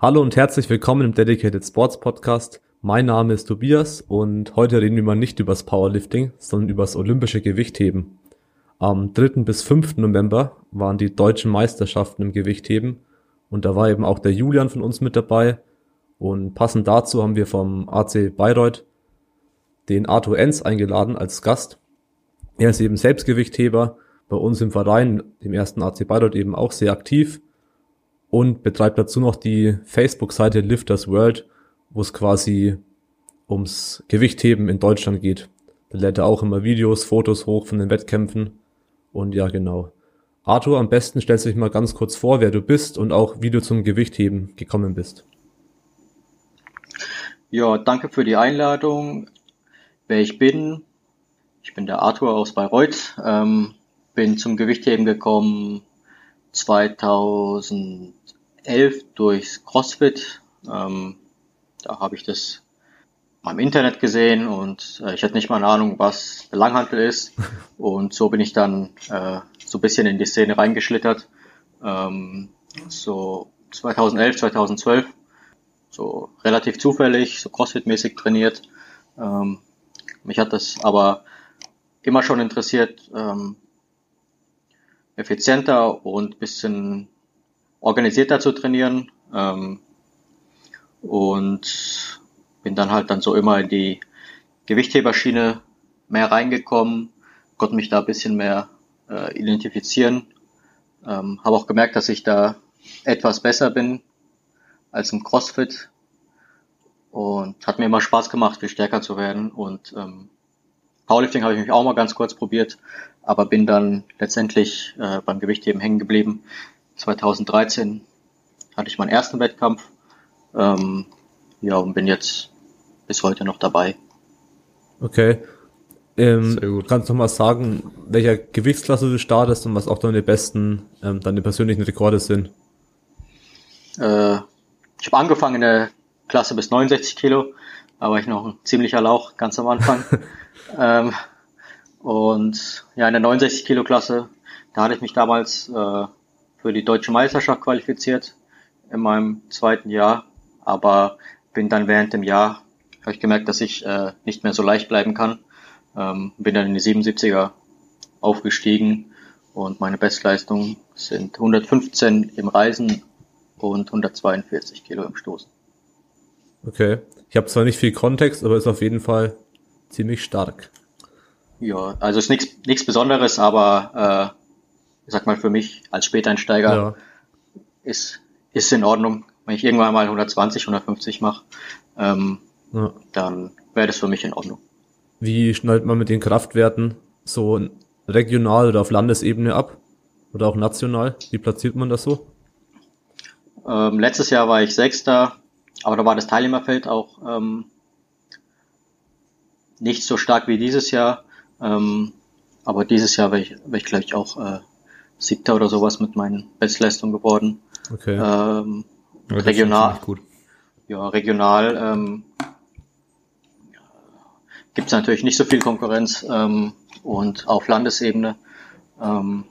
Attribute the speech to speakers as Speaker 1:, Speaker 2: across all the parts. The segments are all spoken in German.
Speaker 1: Hallo und herzlich willkommen im Dedicated Sports Podcast. Mein Name ist Tobias und heute reden wir mal nicht übers Powerlifting, sondern übers olympische Gewichtheben. Am 3. bis 5. November waren die deutschen Meisterschaften im Gewichtheben und da war eben auch der Julian von uns mit dabei und passend dazu haben wir vom AC Bayreuth den Arthur Enz eingeladen als Gast. Er ist eben Selbstgewichtheber, bei uns im Verein, dem ersten AC Bayreuth eben auch sehr aktiv und betreibt dazu noch die Facebook-Seite Lifters World, wo es quasi ums Gewichtheben in Deutschland geht. Da lädt er auch immer Videos, Fotos hoch von den Wettkämpfen. Und ja, genau. Arthur, am besten stellst du dich mal ganz kurz vor, wer du bist und auch wie du zum Gewichtheben gekommen bist.
Speaker 2: Ja, danke für die Einladung. Wer ich bin, ich bin der Arthur aus Bayreuth, ähm, bin zum Gewichtheben gekommen 2011 durchs CrossFit. Ähm, da habe ich das am Internet gesehen und äh, ich hatte nicht mal eine Ahnung, was der Langhantel ist. Und so bin ich dann äh, so ein bisschen in die Szene reingeschlittert. Ähm, so 2011, 2012, so relativ zufällig, so CrossFit-mäßig trainiert. Ähm, mich hat das aber immer schon interessiert, ähm, effizienter und bisschen organisierter zu trainieren. Ähm, und bin dann halt dann so immer in die Gewichtheberschiene mehr reingekommen, konnte mich da ein bisschen mehr äh, identifizieren. Ähm, Habe auch gemerkt, dass ich da etwas besser bin als im CrossFit und hat mir immer Spaß gemacht, viel stärker zu werden und ähm, Powerlifting habe ich mich auch mal ganz kurz probiert, aber bin dann letztendlich äh, beim Gewichtheben hängen geblieben. 2013 hatte ich meinen ersten Wettkampf. Ähm, ja, und bin jetzt bis heute noch dabei.
Speaker 1: Okay. Ähm, Sehr gut. Kannst du noch mal sagen, welcher Gewichtsklasse du startest und was auch deine besten, ähm, deine persönlichen Rekorde sind?
Speaker 2: Äh, ich habe angefangen in der Klasse bis 69 Kilo, da war ich noch ein ziemlicher Lauch ganz am Anfang. Ähm, und ja, in der 69 Kilo Klasse, da hatte ich mich damals äh, für die deutsche Meisterschaft qualifiziert in meinem zweiten Jahr, aber bin dann während dem Jahr, habe ich gemerkt, dass ich äh, nicht mehr so leicht bleiben kann. Ähm, bin dann in die 77er aufgestiegen und meine Bestleistung sind 115 im Reisen und 142 Kilo im Stoßen.
Speaker 1: Okay. Ich habe zwar nicht viel Kontext, aber ist auf jeden Fall ziemlich stark.
Speaker 2: Ja, also ist nichts nichts Besonderes, aber äh, ich sag mal für mich als Späteinsteiger ja. ist ist in Ordnung. Wenn ich irgendwann mal 120, 150 mache, ähm, ja. dann wäre das für mich in Ordnung.
Speaker 1: Wie schneidet man mit den Kraftwerten so regional oder auf Landesebene ab? Oder auch national? Wie platziert man das so?
Speaker 2: Ähm, letztes Jahr war ich Sechster, aber da war das Teilnehmerfeld auch ähm, nicht so stark wie dieses Jahr. Ähm, aber dieses Jahr wäre ich, wär ich glaube ich, auch äh, Siebter oder sowas mit meinen Bestleistungen geworden. Okay. Ähm, ja, regional. Gut. Ja, regional ähm, gibt es natürlich nicht so viel Konkurrenz ähm, und auf Landesebene ähm,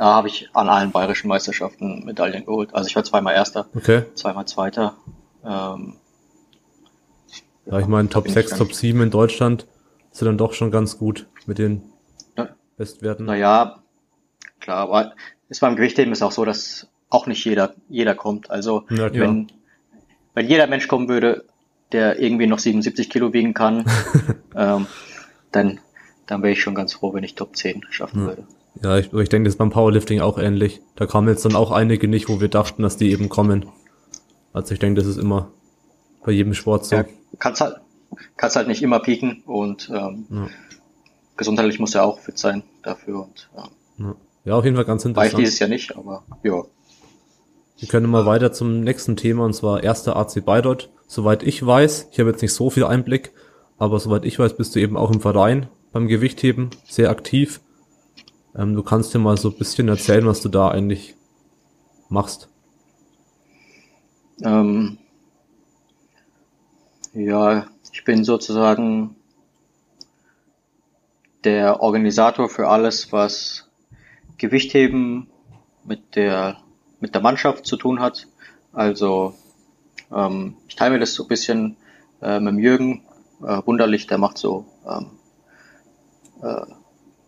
Speaker 2: da habe ich an allen bayerischen Meisterschaften Medaillen geholt. Also ich war zweimal Erster, okay. zweimal Zweiter. Ähm,
Speaker 1: ja, ich meine, Top 6, Top 7 in Deutschland sind dann doch schon ganz gut mit den ja. Bestwerten.
Speaker 2: Naja, klar, aber es beim Gewichtheben ist auch so, dass auch nicht jeder, jeder kommt. Also ja, wenn, wenn jeder Mensch kommen würde, der irgendwie noch 77 Kilo wiegen kann, ähm, dann, dann wäre ich schon ganz froh, wenn ich Top 10 schaffen ja. würde.
Speaker 1: Ja, ich, ich denke, das ist beim Powerlifting auch ähnlich. Da kamen jetzt dann auch einige nicht, wo wir dachten, dass die eben kommen. Also ich denke, das ist immer bei jedem Sport so. Ja,
Speaker 2: kannst halt, kannst halt nicht immer pieken und ähm, ja. gesundheitlich muss er auch fit sein dafür. Und,
Speaker 1: ja. ja, auf jeden Fall ganz interessant.
Speaker 2: War ich dieses Jahr nicht, aber ja.
Speaker 1: Wir können mal weiter zum nächsten Thema und zwar erster AC Bayreuth. Soweit ich weiß, ich habe jetzt nicht so viel Einblick, aber soweit ich weiß, bist du eben auch im Verein beim Gewichtheben sehr aktiv. Ähm, du kannst dir mal so ein bisschen erzählen, was du da eigentlich machst.
Speaker 2: Ähm, ja, ich bin sozusagen der Organisator für alles, was Gewichtheben mit der, mit der Mannschaft zu tun hat. Also ähm, ich teile mir das so ein bisschen äh, mit dem Jürgen äh, Wunderlich, der macht so ähm, äh,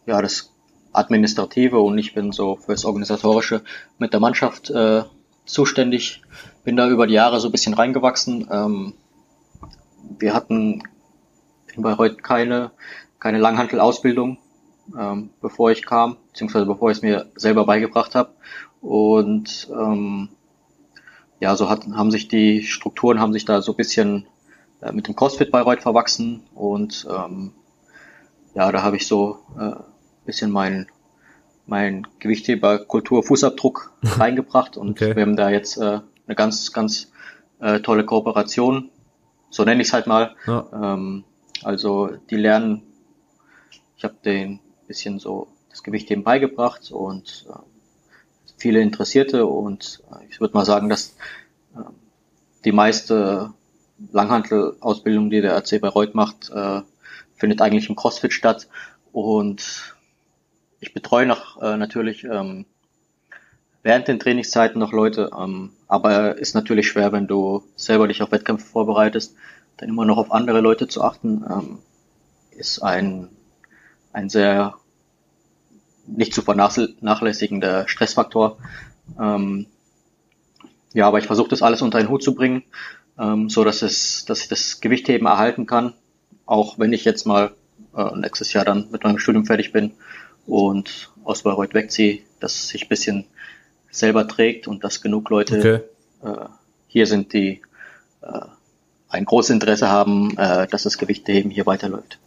Speaker 2: ja das Administrative und ich bin so fürs Organisatorische mit der Mannschaft äh, zuständig. Bin da über die Jahre so ein bisschen reingewachsen. Ähm, wir hatten in Bayreuth keine, keine Langhandelausbildung, ähm, bevor ich kam, beziehungsweise bevor ich es mir selber beigebracht habe. Und ähm, ja, so hat, haben sich die Strukturen haben sich da so ein bisschen äh, mit dem CrossFit Bayreuth verwachsen und ähm, ja, da habe ich so äh, bisschen meinen mein Gewichtheber Kultur Fußabdruck reingebracht und okay. wir haben da jetzt äh, eine ganz ganz äh, tolle Kooperation, so nenne ich es halt mal. Ja. Ähm, also die lernen, ich habe den bisschen so das Gewichtheben beigebracht und äh, viele Interessierte und äh, ich würde mal sagen, dass äh, die meiste Langhandel-Ausbildung, die der RC Bayreuth macht, äh, findet eigentlich im CrossFit statt und ich betreue noch äh, natürlich ähm, während den Trainingszeiten noch Leute, ähm, aber ist natürlich schwer, wenn du selber dich auf Wettkämpfe vorbereitest, dann immer noch auf andere Leute zu achten, ähm, ist ein, ein sehr nicht zu vernachlässigender Stressfaktor. Ähm, ja, aber ich versuche das alles unter einen Hut zu bringen, ähm, so dass es, dass ich das Gewichtheben erhalten kann, auch wenn ich jetzt mal äh, nächstes Jahr dann mit meinem Studium fertig bin und aus Bayreuth wegziehe, dass es sich ein bisschen selber trägt und dass genug Leute okay. äh, hier sind, die äh, ein großes Interesse haben, äh, dass das Gewichtheben hier weiterläuft.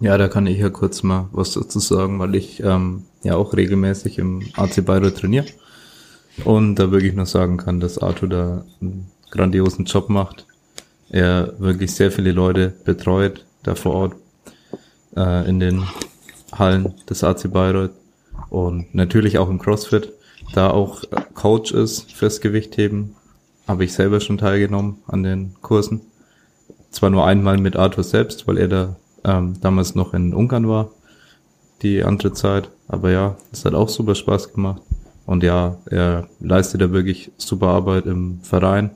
Speaker 3: Ja, da kann ich ja kurz mal was dazu sagen, weil ich ähm, ja auch regelmäßig im AC Bayreuth trainiere und da wirklich nur sagen kann, dass Arthur da einen grandiosen Job macht. Er wirklich sehr viele Leute betreut, da vor Ort äh, in den Hallen des AC Bayreuth und natürlich auch im CrossFit, da auch Coach ist fürs Gewichtheben, habe ich selber schon teilgenommen an den Kursen. Zwar nur einmal mit Arthur selbst, weil er da ähm, damals noch in Ungarn war, die andere Zeit, aber ja, es hat auch super Spaß gemacht. Und ja, er leistet da wirklich super Arbeit im Verein.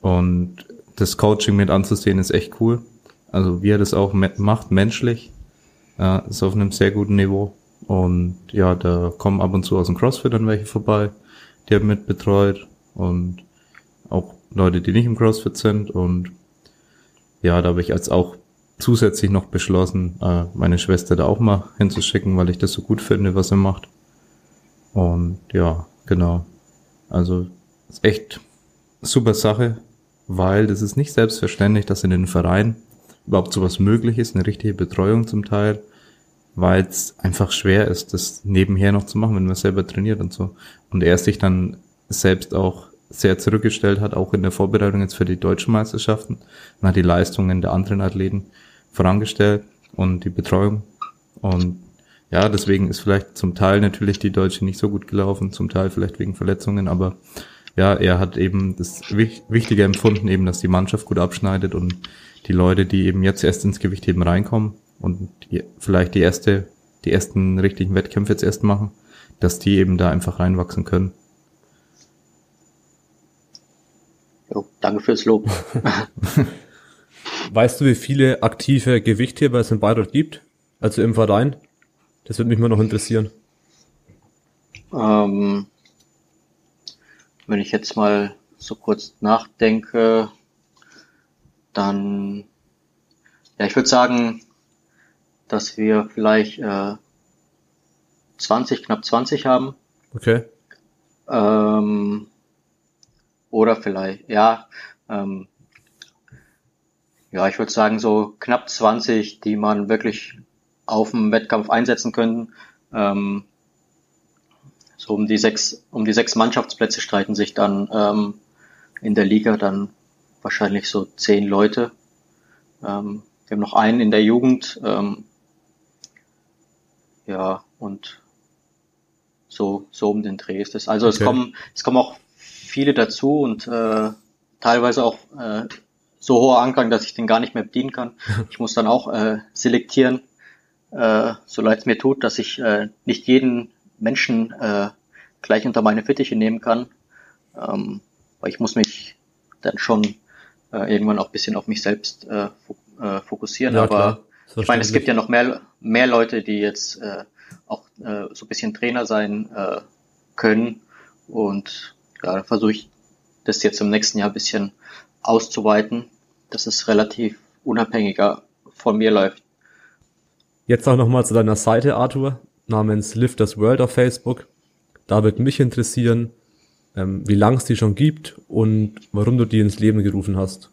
Speaker 3: Und das Coaching mit anzusehen ist echt cool. Also wie er das auch macht, menschlich, ja, ist auf einem sehr guten Niveau. Und ja, da kommen ab und zu aus dem CrossFit dann welche vorbei, die er mit betreut und auch Leute, die nicht im CrossFit sind. Und ja, da habe ich als auch zusätzlich noch beschlossen, äh, meine Schwester da auch mal hinzuschicken, weil ich das so gut finde, was er macht. Und ja, genau. Also ist echt super Sache, weil das ist nicht selbstverständlich, dass in den Vereinen überhaupt sowas möglich ist, eine richtige Betreuung zum Teil, weil es einfach schwer ist, das nebenher noch zu machen, wenn man selber trainiert und so. Und er sich dann selbst auch sehr zurückgestellt hat, auch in der Vorbereitung jetzt für die deutschen Meisterschaften, hat die Leistungen der anderen Athleten vorangestellt und die Betreuung. Und ja, deswegen ist vielleicht zum Teil natürlich die Deutsche nicht so gut gelaufen, zum Teil vielleicht wegen Verletzungen, aber ja, er hat eben das Wichtige empfunden, eben, dass die Mannschaft gut abschneidet und die Leute, die eben jetzt erst ins Gewichtheben reinkommen und die, vielleicht die erste, die ersten richtigen Wettkämpfe jetzt erst machen, dass die eben da einfach reinwachsen können.
Speaker 2: Jo, danke fürs Lob.
Speaker 1: weißt du, wie viele aktive Gewichtheber es in Bayreuth gibt? Also im Verein? Das würde mich mal noch interessieren.
Speaker 2: Ähm, wenn ich jetzt mal so kurz nachdenke, dann, ja, ich würde sagen, dass wir vielleicht äh, 20, knapp 20 haben.
Speaker 1: Okay.
Speaker 2: Ähm, oder vielleicht, ja, ähm, ja, ich würde sagen so knapp 20, die man wirklich auf dem Wettkampf einsetzen können. Ähm, so um die sechs, um die sechs Mannschaftsplätze streiten sich dann ähm, in der Liga dann wahrscheinlich so zehn Leute. Ähm, wir haben noch einen in der Jugend. Ähm, ja, und so, so um den Dreh ist es. Also okay. es kommen, es kommen auch viele dazu und äh, teilweise auch äh, so hoher Anklang, dass ich den gar nicht mehr bedienen kann. Ich muss dann auch äh, selektieren, äh, so leid es mir tut, dass ich äh, nicht jeden Menschen äh, gleich unter meine Fittiche nehmen kann. Ähm, weil ich muss mich dann schon äh, irgendwann auch bisschen auf mich selbst äh, äh, fokussieren. Ja, Aber ich meine, es gibt ja noch mehr, mehr Leute, die jetzt äh, auch äh, so ein bisschen Trainer sein äh, können. Und ja, versuche ich das jetzt im nächsten Jahr ein bisschen auszuweiten, dass es relativ unabhängiger von mir läuft.
Speaker 1: Jetzt auch nochmal zu deiner Seite, Arthur, namens Lifters World auf Facebook. Da wird mich interessieren, ähm, wie lange es die schon gibt und warum du die ins Leben gerufen hast.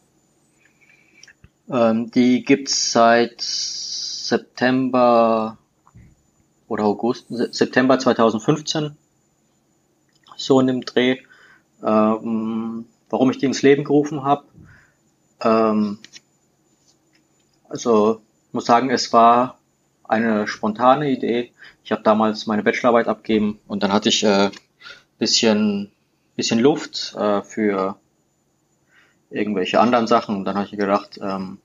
Speaker 2: Ähm, die gibt's seit September oder August, September 2015, so in dem Dreh. Ähm, warum ich die ins Leben gerufen habe. Ähm, also muss sagen, es war eine spontane Idee. Ich habe damals meine Bachelorarbeit abgeben und dann hatte ich äh, bisschen bisschen Luft äh, für irgendwelche anderen Sachen. Und dann habe ich gedacht, ähm,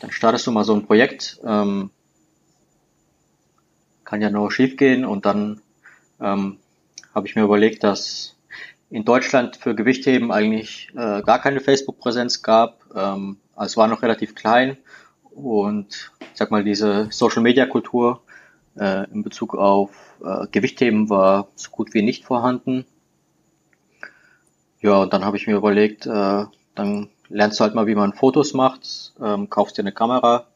Speaker 2: dann startest du mal so ein Projekt. Ähm, kann ja nur schief gehen. Und dann ähm, habe ich mir überlegt, dass in Deutschland für Gewichtheben eigentlich äh, gar keine Facebook-Präsenz gab. Ähm, also es war noch relativ klein. Und ich sag mal, diese Social-Media-Kultur äh, in Bezug auf äh, Gewichtheben war so gut wie nicht vorhanden. Ja, und dann habe ich mir überlegt, äh, dann lernst du halt mal, wie man Fotos macht, ähm, kaufst dir eine Kamera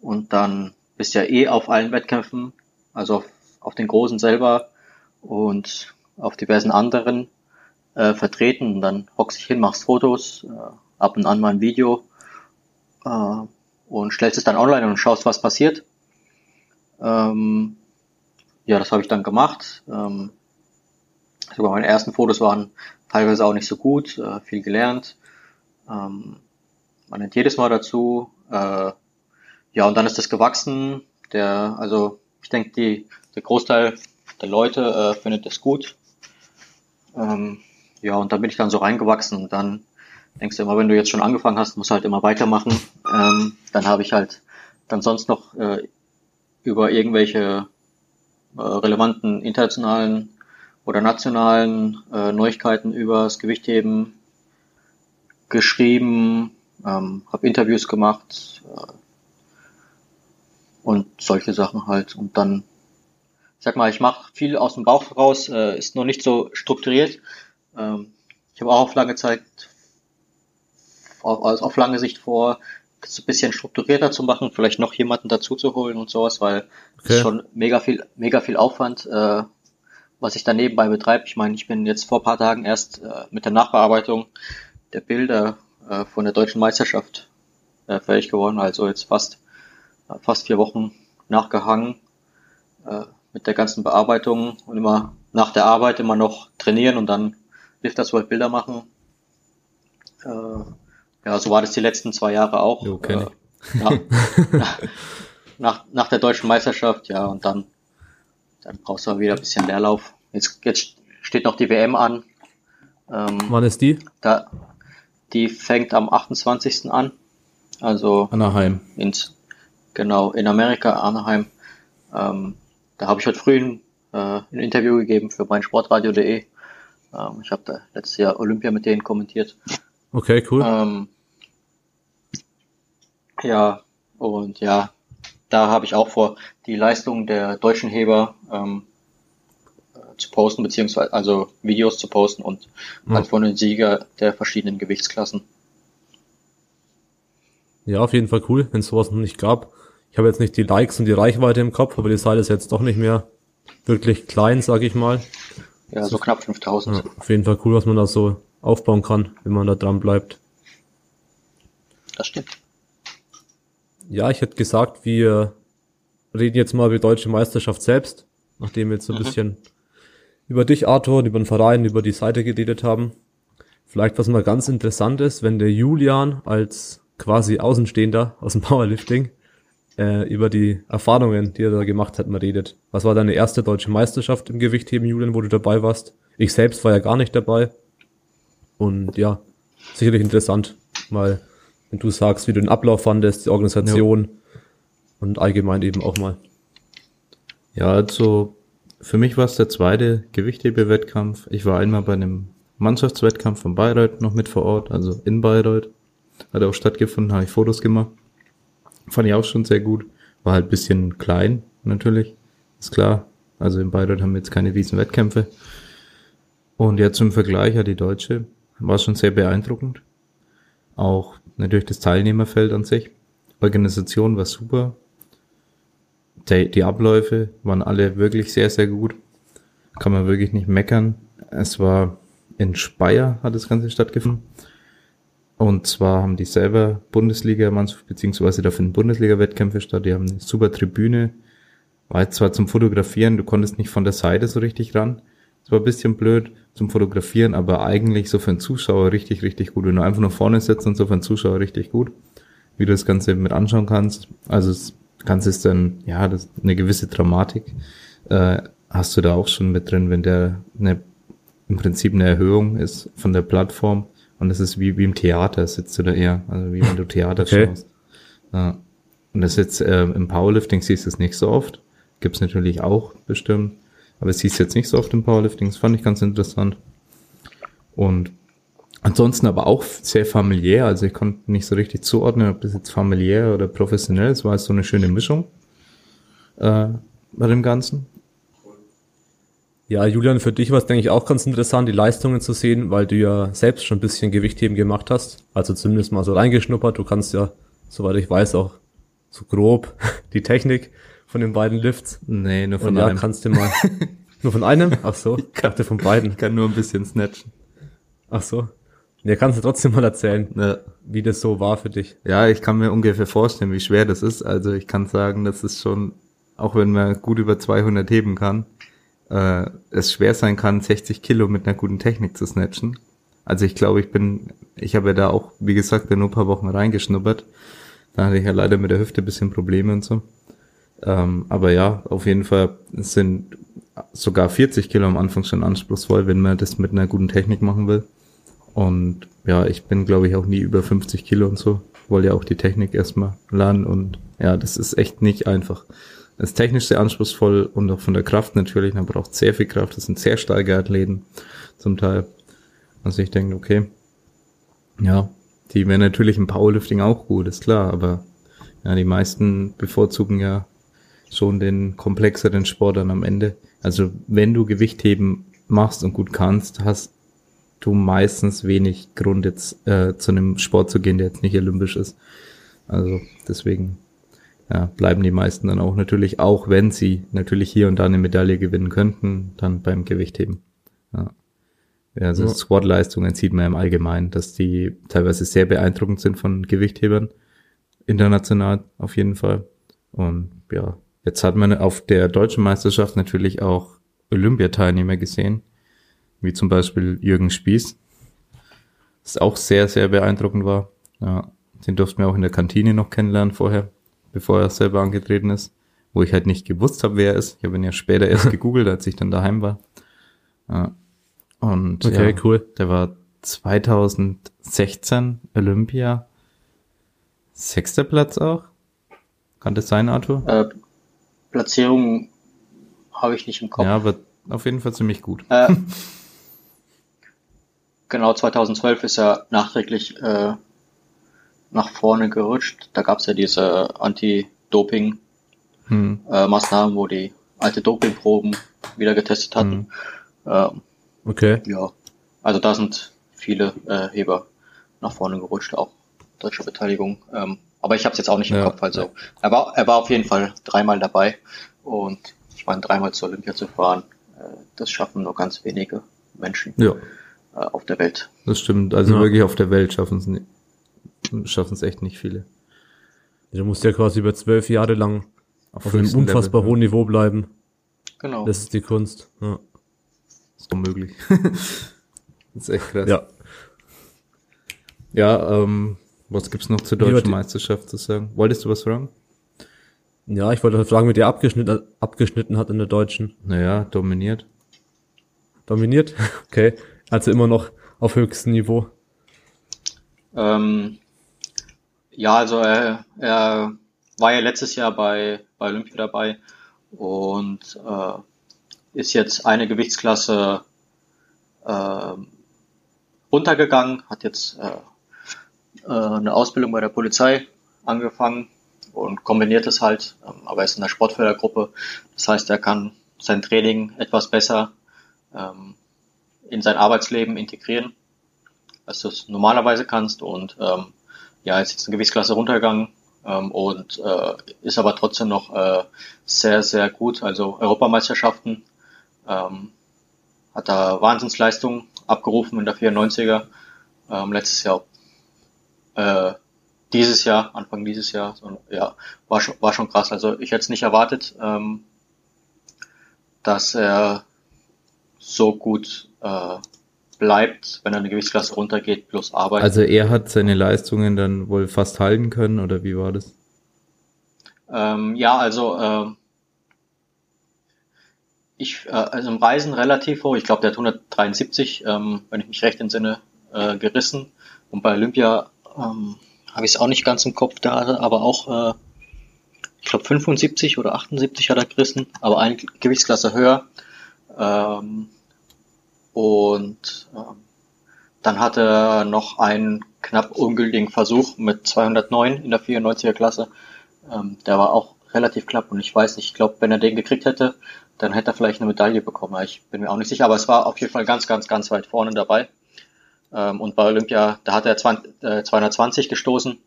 Speaker 2: und dann bist ja eh auf allen Wettkämpfen, also auf, auf den großen selber und auf diversen anderen äh, vertreten. Und dann hockst dich hin, machst Fotos, äh, ab und an mal ein Video äh, und stellst es dann online und schaust, was passiert. Ähm, ja, das habe ich dann gemacht. Ähm, sogar meine ersten Fotos waren teilweise auch nicht so gut, äh, viel gelernt. Ähm, man nennt jedes Mal dazu. Äh, ja, und dann ist das gewachsen. Der, also ich denke, der Großteil der Leute äh, findet das gut. Ähm, ja, und dann bin ich dann so reingewachsen und dann denkst du immer, wenn du jetzt schon angefangen hast, musst du halt immer weitermachen. Ähm, dann habe ich halt dann sonst noch äh, über irgendwelche äh, relevanten internationalen oder nationalen äh, Neuigkeiten über das Gewichtheben geschrieben, ähm, habe Interviews gemacht äh, und solche Sachen halt. Und dann, sag mal, ich mache viel aus dem Bauch heraus, äh, ist noch nicht so strukturiert. Ähm, ich habe auch auf lange Zeit, auf, also auf lange Sicht vor, es ein bisschen strukturierter zu machen, vielleicht noch jemanden dazu zu holen und sowas, weil okay. ist schon mega viel, mega viel Aufwand, äh, was ich da nebenbei betreibe. Ich meine, ich bin jetzt vor paar Tagen erst äh, mit der Nachbearbeitung der Bilder äh, von der deutschen Meisterschaft äh, fertig geworden, also jetzt fast äh, fast vier Wochen nachgehangen äh, mit der ganzen Bearbeitung und immer nach der Arbeit immer noch trainieren und dann Lifters World Bilder machen. Äh, ja, so war das die letzten zwei Jahre auch. Jo, äh, nach, nach, nach der deutschen Meisterschaft, ja, und dann dann brauchst du wieder ein bisschen Leerlauf. Jetzt, jetzt steht noch die WM an.
Speaker 1: Ähm, Wann ist die?
Speaker 2: Da, die fängt am 28. an. Also
Speaker 1: Anaheim.
Speaker 2: Ins, genau, in Amerika, Anaheim. Ähm, da habe ich heute früh ein, äh, ein Interview gegeben für mein Sportradio.de. Ähm, ich habe da letztes Jahr Olympia mit denen kommentiert.
Speaker 1: Okay, cool. Ähm,
Speaker 2: ja, und ja, da habe ich auch vor, die Leistung der deutschen Heber ähm, zu posten, beziehungsweise also Videos zu posten und mhm. halt von den Sieger der verschiedenen Gewichtsklassen.
Speaker 1: Ja, auf jeden Fall cool, wenn es sowas noch nicht gab. Ich habe jetzt nicht die Likes und die Reichweite im Kopf, aber die Seite ist jetzt doch nicht mehr wirklich klein, sag ich mal.
Speaker 2: Ja, so, knapp 5000. Ja,
Speaker 1: auf jeden Fall cool, was man da so aufbauen kann, wenn man da dran bleibt.
Speaker 2: Das stimmt.
Speaker 1: Ja, ich hätte gesagt, wir reden jetzt mal über die deutsche Meisterschaft selbst, nachdem wir jetzt so ein mhm. bisschen über dich, Arthur, und über den Verein, über die Seite geredet haben. Vielleicht was mal ganz interessant ist, wenn der Julian als quasi Außenstehender aus dem Powerlifting äh, über die Erfahrungen, die er da gemacht hat, mal redet. Was war deine erste deutsche Meisterschaft im Gewichtheben, Julian, wo du dabei warst? Ich selbst war ja gar nicht dabei. Und ja, sicherlich interessant, mal wenn du sagst, wie du den Ablauf fandest, die Organisation ja. und allgemein eben auch mal.
Speaker 3: Ja, also für mich war es der zweite Gewichthebewettkampf. Ich war einmal bei einem Mannschaftswettkampf von Bayreuth noch mit vor Ort, also in Bayreuth. Hat auch stattgefunden, habe ich Fotos gemacht. Fand ich auch schon sehr gut. War halt bisschen klein, natürlich. Ist klar. Also in Bayreuth haben wir jetzt keine riesen Wettkämpfe. Und jetzt zum Vergleich ja die Deutsche war schon sehr beeindruckend. Auch natürlich das Teilnehmerfeld an sich. Organisation war super. Die, die Abläufe waren alle wirklich sehr, sehr gut. Kann man wirklich nicht meckern. Es war in Speyer hat das Ganze stattgefunden. Und zwar haben die selber Bundesliga-Mannschaft, beziehungsweise da finden Bundesliga-Wettkämpfe statt. Die haben eine super Tribüne. War jetzt zwar zum Fotografieren, du konntest nicht von der Seite so richtig ran. Das war ein bisschen blöd zum Fotografieren, aber eigentlich so für einen Zuschauer richtig, richtig gut. Wenn du einfach nur vorne sitzt und so für einen Zuschauer richtig gut, wie du das Ganze mit anschauen kannst. Also das Ganze ist dann, ja, das, eine gewisse Dramatik äh, hast du da auch schon mit drin, wenn der eine, im Prinzip eine Erhöhung ist von der Plattform und das ist wie, wie im Theater, sitzt du da eher, also wie wenn du Theater okay. schaust. Ja. Und das jetzt äh, im Powerlifting siehst du es nicht so oft. Gibt's natürlich auch bestimmt. Aber es hieß jetzt nicht so oft im Powerlifting. Das fand ich ganz interessant. Und ansonsten aber auch sehr familiär. Also ich konnte nicht so richtig zuordnen, ob das jetzt familiär oder professionell ist. Es war so eine schöne Mischung äh, bei dem Ganzen.
Speaker 1: Ja, Julian, für dich war es, denke ich, auch ganz interessant, die Leistungen zu sehen, weil du ja selbst schon ein bisschen Gewichtheben gemacht hast. Also zumindest mal so reingeschnuppert. Du kannst ja, soweit ich weiß, auch so grob die Technik von den beiden Lifts.
Speaker 3: Nee, nur von
Speaker 1: Und einem. Ja, kannst du mal. nur von einem? Ach so, ich dachte von beiden. Ich
Speaker 3: kann nur ein bisschen snatchen.
Speaker 1: Ach so. Ja, kannst du trotzdem mal erzählen, ja. wie das so war für dich.
Speaker 3: Ja, ich kann mir ungefähr vorstellen, wie schwer das ist. Also ich kann sagen, das ist schon, auch wenn man gut über 200 heben kann, äh, es schwer sein kann, 60 Kilo mit einer guten Technik zu snatchen. Also ich glaube, ich bin, ich habe ja da auch, wie gesagt, nur ein paar Wochen reingeschnuppert. Da hatte ich ja leider mit der Hüfte bisschen Probleme und so. Ähm, aber ja, auf jeden Fall sind sogar 40 Kilo am Anfang schon anspruchsvoll, wenn man das mit einer guten Technik machen will. Und ja, ich bin, glaube ich, auch nie über 50 Kilo und so. Wollte ja auch die Technik erstmal lernen und ja, das ist echt nicht einfach. Ist technisch sehr anspruchsvoll und auch von der Kraft natürlich. Man braucht sehr viel Kraft. Das sind sehr starke Athleten zum Teil. Also ich denke, okay, ja, die wären natürlich im Powerlifting auch gut, ist klar, aber ja, die meisten bevorzugen ja schon den komplexeren Sport dann am Ende. Also wenn du Gewichtheben machst und gut kannst, hast du meistens wenig Grund jetzt äh, zu einem Sport zu gehen, der jetzt nicht olympisch ist. Also deswegen ja, bleiben die meisten dann auch natürlich, auch wenn sie natürlich hier und da eine Medaille gewinnen könnten, dann beim Gewichtheben. Ja. Also ja. Squat-Leistungen sieht man im Allgemeinen, dass die teilweise sehr beeindruckend sind von Gewichthebern. International auf jeden Fall. Und ja, jetzt hat man auf der deutschen Meisterschaft natürlich auch Olympiateilnehmer gesehen, wie zum Beispiel Jürgen Spieß, das auch sehr, sehr beeindruckend war. Ja, den durften wir auch in der Kantine noch kennenlernen vorher bevor er selber angetreten ist, wo ich halt nicht gewusst habe, wer er ist. Ich habe ihn ja später erst gegoogelt, als ich dann daheim war. Ja. Und okay, ja, cool. Der war 2016 Olympia sechster Platz auch. Kann das sein, Arthur?
Speaker 2: Äh, Platzierung habe ich nicht im Kopf.
Speaker 3: Ja, aber auf jeden Fall ziemlich gut.
Speaker 2: Äh, genau, 2012 ist er nachträglich äh, nach vorne gerutscht. Da gab es ja diese Anti-Doping-Maßnahmen, hm. äh, wo die alte Dopingproben wieder getestet hatten. Hm. Ähm,
Speaker 1: okay.
Speaker 2: Ja, also da sind viele äh, Heber nach vorne gerutscht, auch deutsche Beteiligung. Ähm, aber ich habe es jetzt auch nicht im ja. Kopf. Also er war, er war auf jeden Fall dreimal dabei und ich meine, dreimal zur Olympia zu fahren, äh, das schaffen nur ganz wenige Menschen
Speaker 3: ja.
Speaker 2: äh, auf der Welt.
Speaker 3: Das stimmt. Also ja. wirklich auf der Welt schaffen es nicht schaffen es echt nicht viele.
Speaker 1: Du musst ja quasi über zwölf Jahre lang auf, auf einem unfassbar Level, hohen Niveau bleiben.
Speaker 2: Genau.
Speaker 1: Das ist die Kunst. Ja.
Speaker 3: Ist unmöglich. das ist echt krass.
Speaker 1: Ja.
Speaker 3: Ja, ähm, was gibt's noch zur deutschen Meisterschaft zu sagen? Wolltest du was fragen?
Speaker 1: Ja, ich wollte fragen, wie der abgeschnitten, abgeschnitten hat in der deutschen.
Speaker 3: Naja, dominiert.
Speaker 1: Dominiert? Okay. Also immer noch auf höchstem Niveau.
Speaker 2: Ähm, ja, also er, er war ja letztes Jahr bei, bei Olympia dabei und äh, ist jetzt eine Gewichtsklasse äh, runtergegangen, hat jetzt äh, äh, eine Ausbildung bei der Polizei angefangen und kombiniert es halt, ähm, aber er ist in der Sportfördergruppe. Das heißt, er kann sein Training etwas besser ähm, in sein Arbeitsleben integrieren, als du es normalerweise kannst. Und ähm, ja, ist jetzt eine Gewichtsklasse runtergegangen ähm, und äh, ist aber trotzdem noch äh, sehr, sehr gut. Also Europameisterschaften ähm, hat da Wahnsinnsleistungen abgerufen in der 94er. Ähm, letztes Jahr, äh, dieses Jahr, Anfang dieses Jahr, so, ja, war schon, war schon krass. Also ich hätte es nicht erwartet, ähm, dass er so gut äh, bleibt, wenn er eine Gewichtsklasse runtergeht, plus Arbeit.
Speaker 3: Also er hat seine Leistungen dann wohl fast halten können, oder wie war das?
Speaker 2: Ähm, ja, also äh, ich, äh, also im Reisen relativ hoch. Ich glaube, der hat 173, ähm, wenn ich mich recht entsinne, äh, gerissen. Und bei Olympia ähm, habe ich es auch nicht ganz im Kopf da, aber auch, äh, ich glaube 75 oder 78 hat er gerissen, aber eine Gewichtsklasse höher. Ähm, und ähm, dann hat er noch einen knapp ungültigen Versuch mit 209 in der 94er Klasse. Ähm, der war auch relativ knapp und ich weiß nicht, ich glaube, wenn er den gekriegt hätte, dann hätte er vielleicht eine Medaille bekommen. Ich bin mir auch nicht sicher, aber es war auf jeden Fall ganz, ganz, ganz weit vorne dabei. Ähm, und bei Olympia, da hat er 20, äh, 220 gestoßen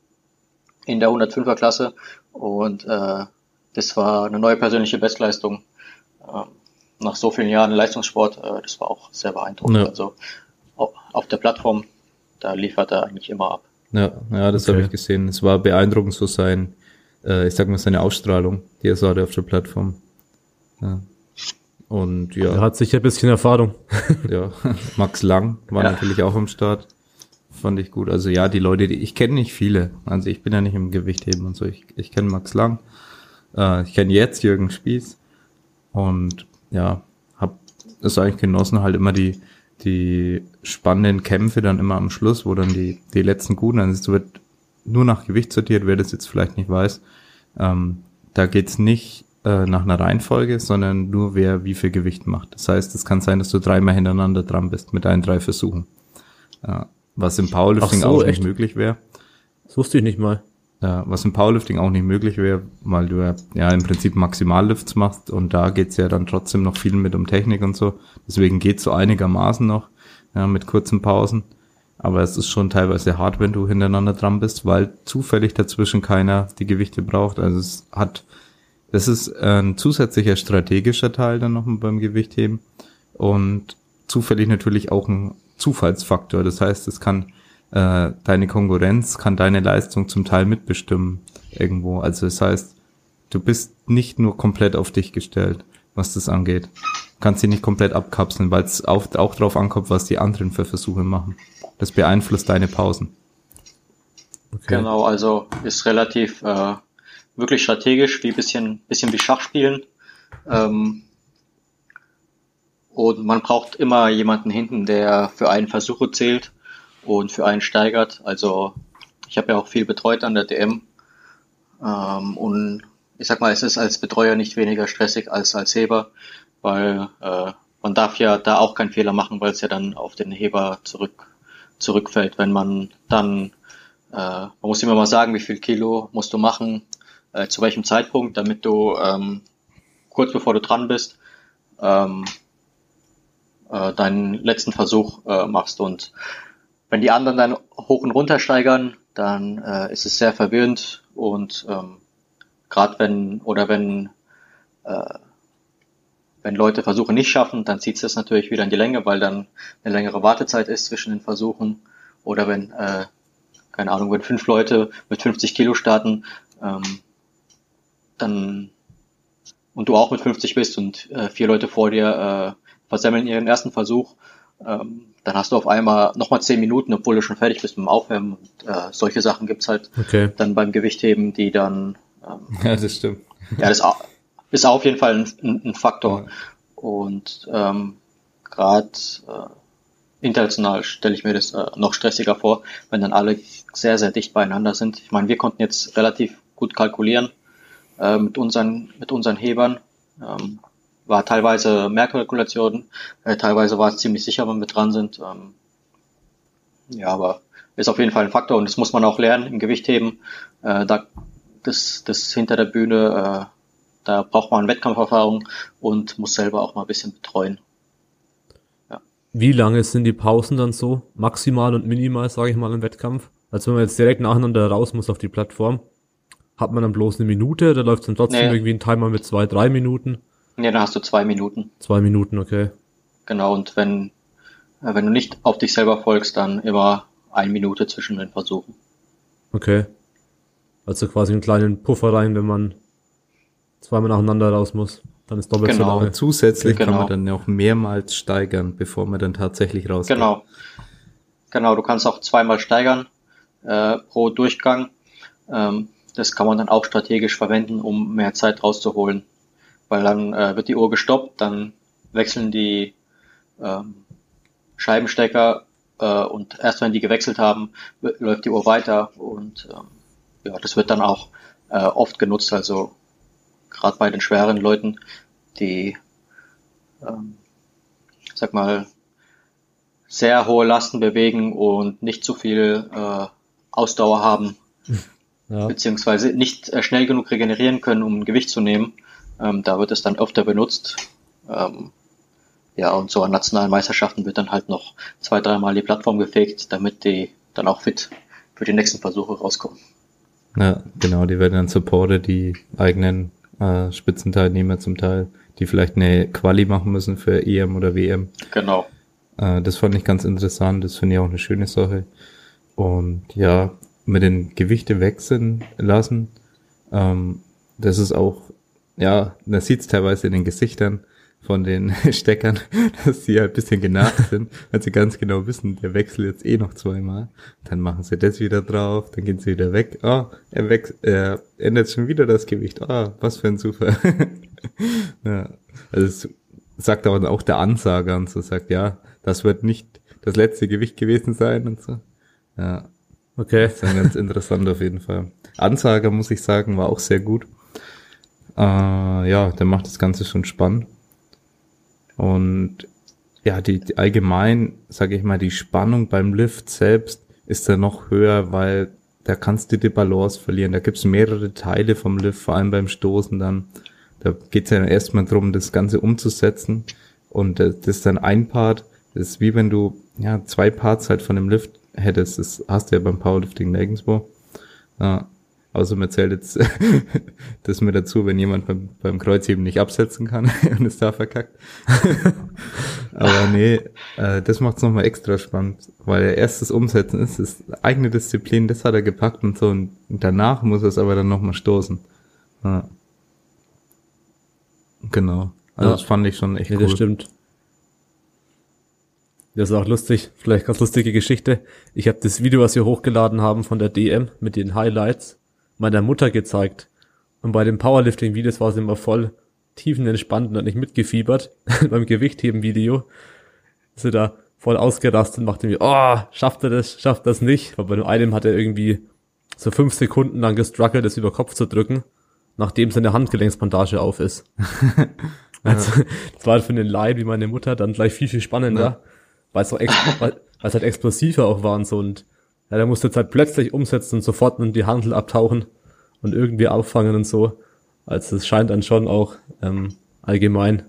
Speaker 2: in der 105er Klasse und äh, das war eine neue persönliche Bestleistung. Ähm, nach so vielen Jahren Leistungssport, äh, das war auch sehr beeindruckend. Ja. Also auf der Plattform, da liefert er eigentlich immer ab.
Speaker 3: Ja, ja das okay. habe ich gesehen. Es war beeindruckend so sein, äh, ich sag mal, seine Ausstrahlung, die er so hatte auf der Plattform. Ja. Und ja.
Speaker 1: Er hat sicher ein bisschen Erfahrung.
Speaker 3: ja, Max Lang war ja. natürlich auch am Start. Fand ich gut. Also ja, die Leute, die ich kenne nicht viele. Also ich bin ja nicht im Gewichtheben und so. Ich, ich kenne Max Lang. Äh, ich kenne jetzt Jürgen Spieß. Und ja, hab es eigentlich genossen, halt immer die, die spannenden Kämpfe dann immer am Schluss, wo dann die, die letzten Guten, also es wird nur nach Gewicht sortiert, wer das jetzt vielleicht nicht weiß. Ähm, da geht's nicht äh, nach einer Reihenfolge, sondern nur wer wie viel Gewicht macht. Das heißt, es kann sein, dass du dreimal hintereinander dran bist mit ein, drei Versuchen. Ja, was im Powerlifting so, auch echt? nicht möglich wäre.
Speaker 1: Das wusste ich nicht mal.
Speaker 3: Ja, was im Powerlifting auch nicht möglich wäre, weil du ja, ja im Prinzip Maximallifts machst und da geht's ja dann trotzdem noch viel mit um Technik und so. Deswegen geht's so einigermaßen noch ja, mit kurzen Pausen. Aber es ist schon teilweise hart, wenn du hintereinander dran bist, weil zufällig dazwischen keiner die Gewichte braucht. Also es hat das ist ein zusätzlicher strategischer Teil dann noch beim Gewichtheben und zufällig natürlich auch ein Zufallsfaktor. Das heißt, es kann äh, deine Konkurrenz kann deine Leistung zum Teil mitbestimmen irgendwo. Also das heißt, du bist nicht nur komplett auf dich gestellt, was das angeht. Du kannst sie nicht komplett abkapseln, weil es auch, auch drauf ankommt, was die anderen für Versuche machen. Das beeinflusst deine Pausen.
Speaker 2: Okay. Genau, also ist relativ äh, wirklich strategisch, wie bisschen, bisschen wie Schachspielen. Ähm, und man braucht immer jemanden hinten, der für einen Versuche zählt und für einen steigert. Also ich habe ja auch viel betreut an der DM. Ähm, und ich sag mal, es ist als Betreuer nicht weniger stressig als als Heber, weil äh, man darf ja da auch keinen Fehler machen, weil es ja dann auf den Heber zurück zurückfällt, wenn man dann äh, man muss immer mal sagen, wie viel Kilo musst du machen, äh, zu welchem Zeitpunkt, damit du ähm, kurz bevor du dran bist, ähm, äh, deinen letzten Versuch äh, machst. Und wenn die anderen dann hoch und runter steigern, dann äh, ist es sehr verwirrend und ähm, gerade wenn oder wenn äh, wenn Leute Versuche nicht schaffen, dann zieht es das natürlich wieder in die Länge, weil dann eine längere Wartezeit ist zwischen den Versuchen. Oder wenn, äh, keine Ahnung, wenn fünf Leute mit 50 Kilo starten, ähm, dann und du auch mit 50 bist und äh, vier Leute vor dir äh, versemmeln ihren ersten Versuch, ähm, dann hast du auf einmal nochmal zehn Minuten, obwohl du schon fertig bist mit dem Aufwärmen. Und, äh, solche Sachen gibt's halt okay. dann beim Gewichtheben, die dann
Speaker 3: ähm, Ja, das stimmt.
Speaker 2: Ja, das ist auf jeden Fall ein, ein Faktor. Ja. Und ähm, gerade äh, international stelle ich mir das äh, noch stressiger vor, wenn dann alle sehr, sehr dicht beieinander sind. Ich meine, wir konnten jetzt relativ gut kalkulieren, äh, mit, unseren, mit unseren Hebern. Ähm, war teilweise mehr Kalkulation, äh, teilweise war es ziemlich sicher, wenn wir dran sind. Ähm, Ja, aber ist auf jeden Fall ein Faktor und das muss man auch lernen im Gewichtheben. Äh, da, das, das hinter der Bühne, äh, da braucht man Wettkampferfahrung und muss selber auch mal ein bisschen betreuen.
Speaker 1: Ja. Wie lange sind die Pausen dann so? Maximal und minimal, sage ich mal, im Wettkampf? Also wenn man jetzt direkt nacheinander raus muss auf die Plattform, hat man dann bloß eine Minute oder läuft dann trotzdem nee. irgendwie ein Timer mit zwei, drei Minuten?
Speaker 2: Nee, dann hast du zwei Minuten.
Speaker 1: Zwei Minuten, okay.
Speaker 2: Genau, und wenn, äh, wenn du nicht auf dich selber folgst, dann immer eine Minute zwischen den Versuchen.
Speaker 1: Okay. Also quasi einen kleinen Puffer rein, wenn man zweimal nacheinander raus muss. Dann ist doppelt
Speaker 3: genau.
Speaker 1: so lange.
Speaker 3: Zusätzlich genau. kann man dann auch mehrmals steigern, bevor man dann tatsächlich rausgeht.
Speaker 2: Genau. Genau, du kannst auch zweimal steigern äh, pro Durchgang. Ähm, das kann man dann auch strategisch verwenden, um mehr Zeit rauszuholen. Weil dann äh, wird die Uhr gestoppt, dann wechseln die ähm, Scheibenstecker äh, und erst wenn die gewechselt haben, läuft die Uhr weiter und ähm, ja, das wird dann auch äh, oft genutzt. Also gerade bei den schweren Leuten, die, ähm, sag mal, sehr hohe Lasten bewegen und nicht so viel äh, Ausdauer haben, ja. beziehungsweise nicht äh, schnell genug regenerieren können, um ein Gewicht zu nehmen. Ähm, da wird es dann öfter benutzt. Ähm, ja, und so an nationalen Meisterschaften wird dann halt noch zwei, dreimal die Plattform gefegt, damit die dann auch fit für die nächsten Versuche rauskommen.
Speaker 3: Ja, genau, die werden dann supported, die eigenen äh, Spitzenteilnehmer zum Teil, die vielleicht eine Quali machen müssen für EM oder WM.
Speaker 2: Genau.
Speaker 3: Äh, das fand ich ganz interessant, das finde ich auch eine schöne Sache. Und ja, mit den Gewichte wechseln lassen, ähm, das ist auch, ja, man sieht es teilweise in den Gesichtern von den Steckern, dass sie halt bisschen genervt sind, weil sie ganz genau wissen, der wechselt jetzt eh noch zweimal. Dann machen sie das wieder drauf, dann gehen sie wieder weg. Oh, er wechselt, er ändert schon wieder das Gewicht. Ah, oh, was für ein Zufall. ja, also es sagt aber auch der Ansager und so sagt, ja, das wird nicht das letzte Gewicht gewesen sein und so. Ja. Okay. Das ist ganz interessant auf jeden Fall. Ansager, muss ich sagen, war auch sehr gut. Äh, ja, der macht das Ganze schon spannend. Und ja, die, die allgemein, sage ich mal, die Spannung beim Lift selbst ist da noch höher, weil da kannst du die Balance verlieren. Da gibt's mehrere Teile vom Lift, vor allem beim Stoßen dann. Da geht's ja erstmal drum, das Ganze umzusetzen. Und das ist dann ein Part. Das ist wie wenn du ja zwei Parts halt von dem Lift hättest. Das hast du ja beim Powerlifting nirgendwo. Ja. Außer man zählt jetzt das mir dazu, wenn jemand beim, beim Kreuzheben nicht absetzen kann und es da verkackt. Aber nee, äh, das macht es nochmal extra spannend, weil er erstes Umsetzen ist, ist eigene Disziplin, das hat er gepackt und so und danach muss er es aber dann nochmal stoßen. Ja. Genau. Also ja. das fand ich schon echt nee, cool.
Speaker 1: Das stimmt. Das ist auch lustig, vielleicht ganz lustige Geschichte. Ich habe das Video, was wir hochgeladen haben von der DM mit den Highlights, meiner Mutter gezeigt. Und bei den Powerlifting-Videos war sie immer voll tiefenentspannt und hat nicht mitgefiebert. Beim Gewichtheben-Video ist sie da voll ausgerastet und machte mir, oh, schafft er das, schafft das nicht. Aber bei einem hat er irgendwie so fünf Sekunden lang gestruggelt, das über Kopf zu drücken, nachdem seine Handgelenksbandage auf ist. also, das war für den Laien wie meine Mutter dann gleich viel, viel spannender. Ja weil es, weil, halt explosiver auch war und so und ja, der musste jetzt halt plötzlich umsetzen und sofort in die Handel abtauchen und irgendwie auffangen und so. Also es scheint dann schon auch ähm, allgemein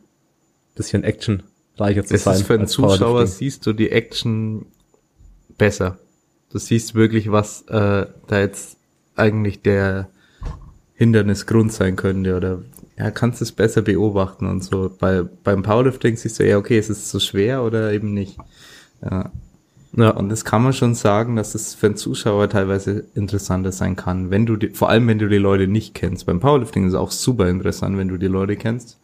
Speaker 1: bisschen actionreicher zu
Speaker 3: es
Speaker 1: sein.
Speaker 3: Ist für einen Zuschauer siehst du die Action besser. Du siehst wirklich, was äh, da jetzt eigentlich der Hindernisgrund sein könnte oder ja, kannst es besser beobachten und so. Bei, beim Powerlifting siehst du ja, okay, ist es so schwer oder eben nicht. Ja. Ja. Und das kann man schon sagen, dass es für einen Zuschauer teilweise interessanter sein kann, wenn du die, vor allem wenn du die Leute nicht kennst. Beim Powerlifting ist es auch super interessant, wenn du die Leute kennst.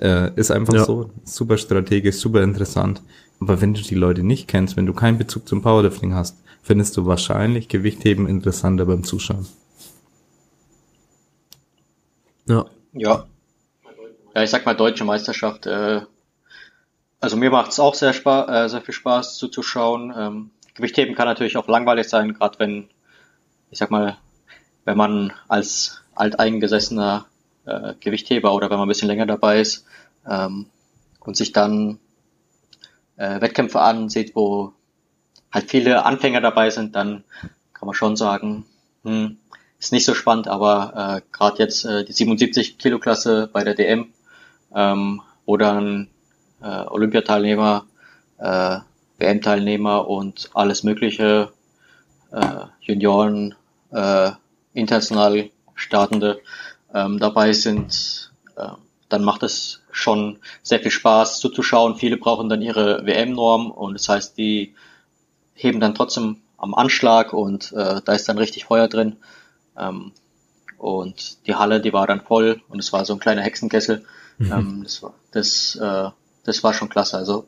Speaker 3: Äh, ist einfach ja. so, super strategisch, super interessant. Aber wenn du die Leute nicht kennst, wenn du keinen Bezug zum Powerlifting hast, findest du wahrscheinlich Gewichtheben interessanter beim Zuschauen.
Speaker 2: Ja. Ja. Ja, ich sag mal deutsche Meisterschaft. Äh, also mir macht es auch sehr, Spaß, äh, sehr viel Spaß zuzuschauen. Ähm, Gewichtheben kann natürlich auch langweilig sein, gerade wenn, ich sag mal, wenn man als alteingesessener äh, Gewichtheber oder wenn man ein bisschen länger dabei ist ähm, und sich dann äh, Wettkämpfe ansieht, wo halt viele Anfänger dabei sind, dann kann man schon sagen, hm, ist nicht so spannend, aber äh, gerade jetzt äh, die 77 Kilo Klasse bei der DM ähm, oder ein äh, Olympiateilnehmer, äh, WM-Teilnehmer und alles mögliche äh, Junioren, äh, international startende ähm, dabei sind, äh, dann macht es schon sehr viel Spaß zuzuschauen. Viele brauchen dann ihre WM-Norm und das heißt, die heben dann trotzdem am Anschlag und äh, da ist dann richtig Feuer drin. Ähm, und die Halle, die war dann voll und es war so ein kleiner Hexenkessel. Mhm. Ähm, das, war, das, äh, das war schon klasse. Also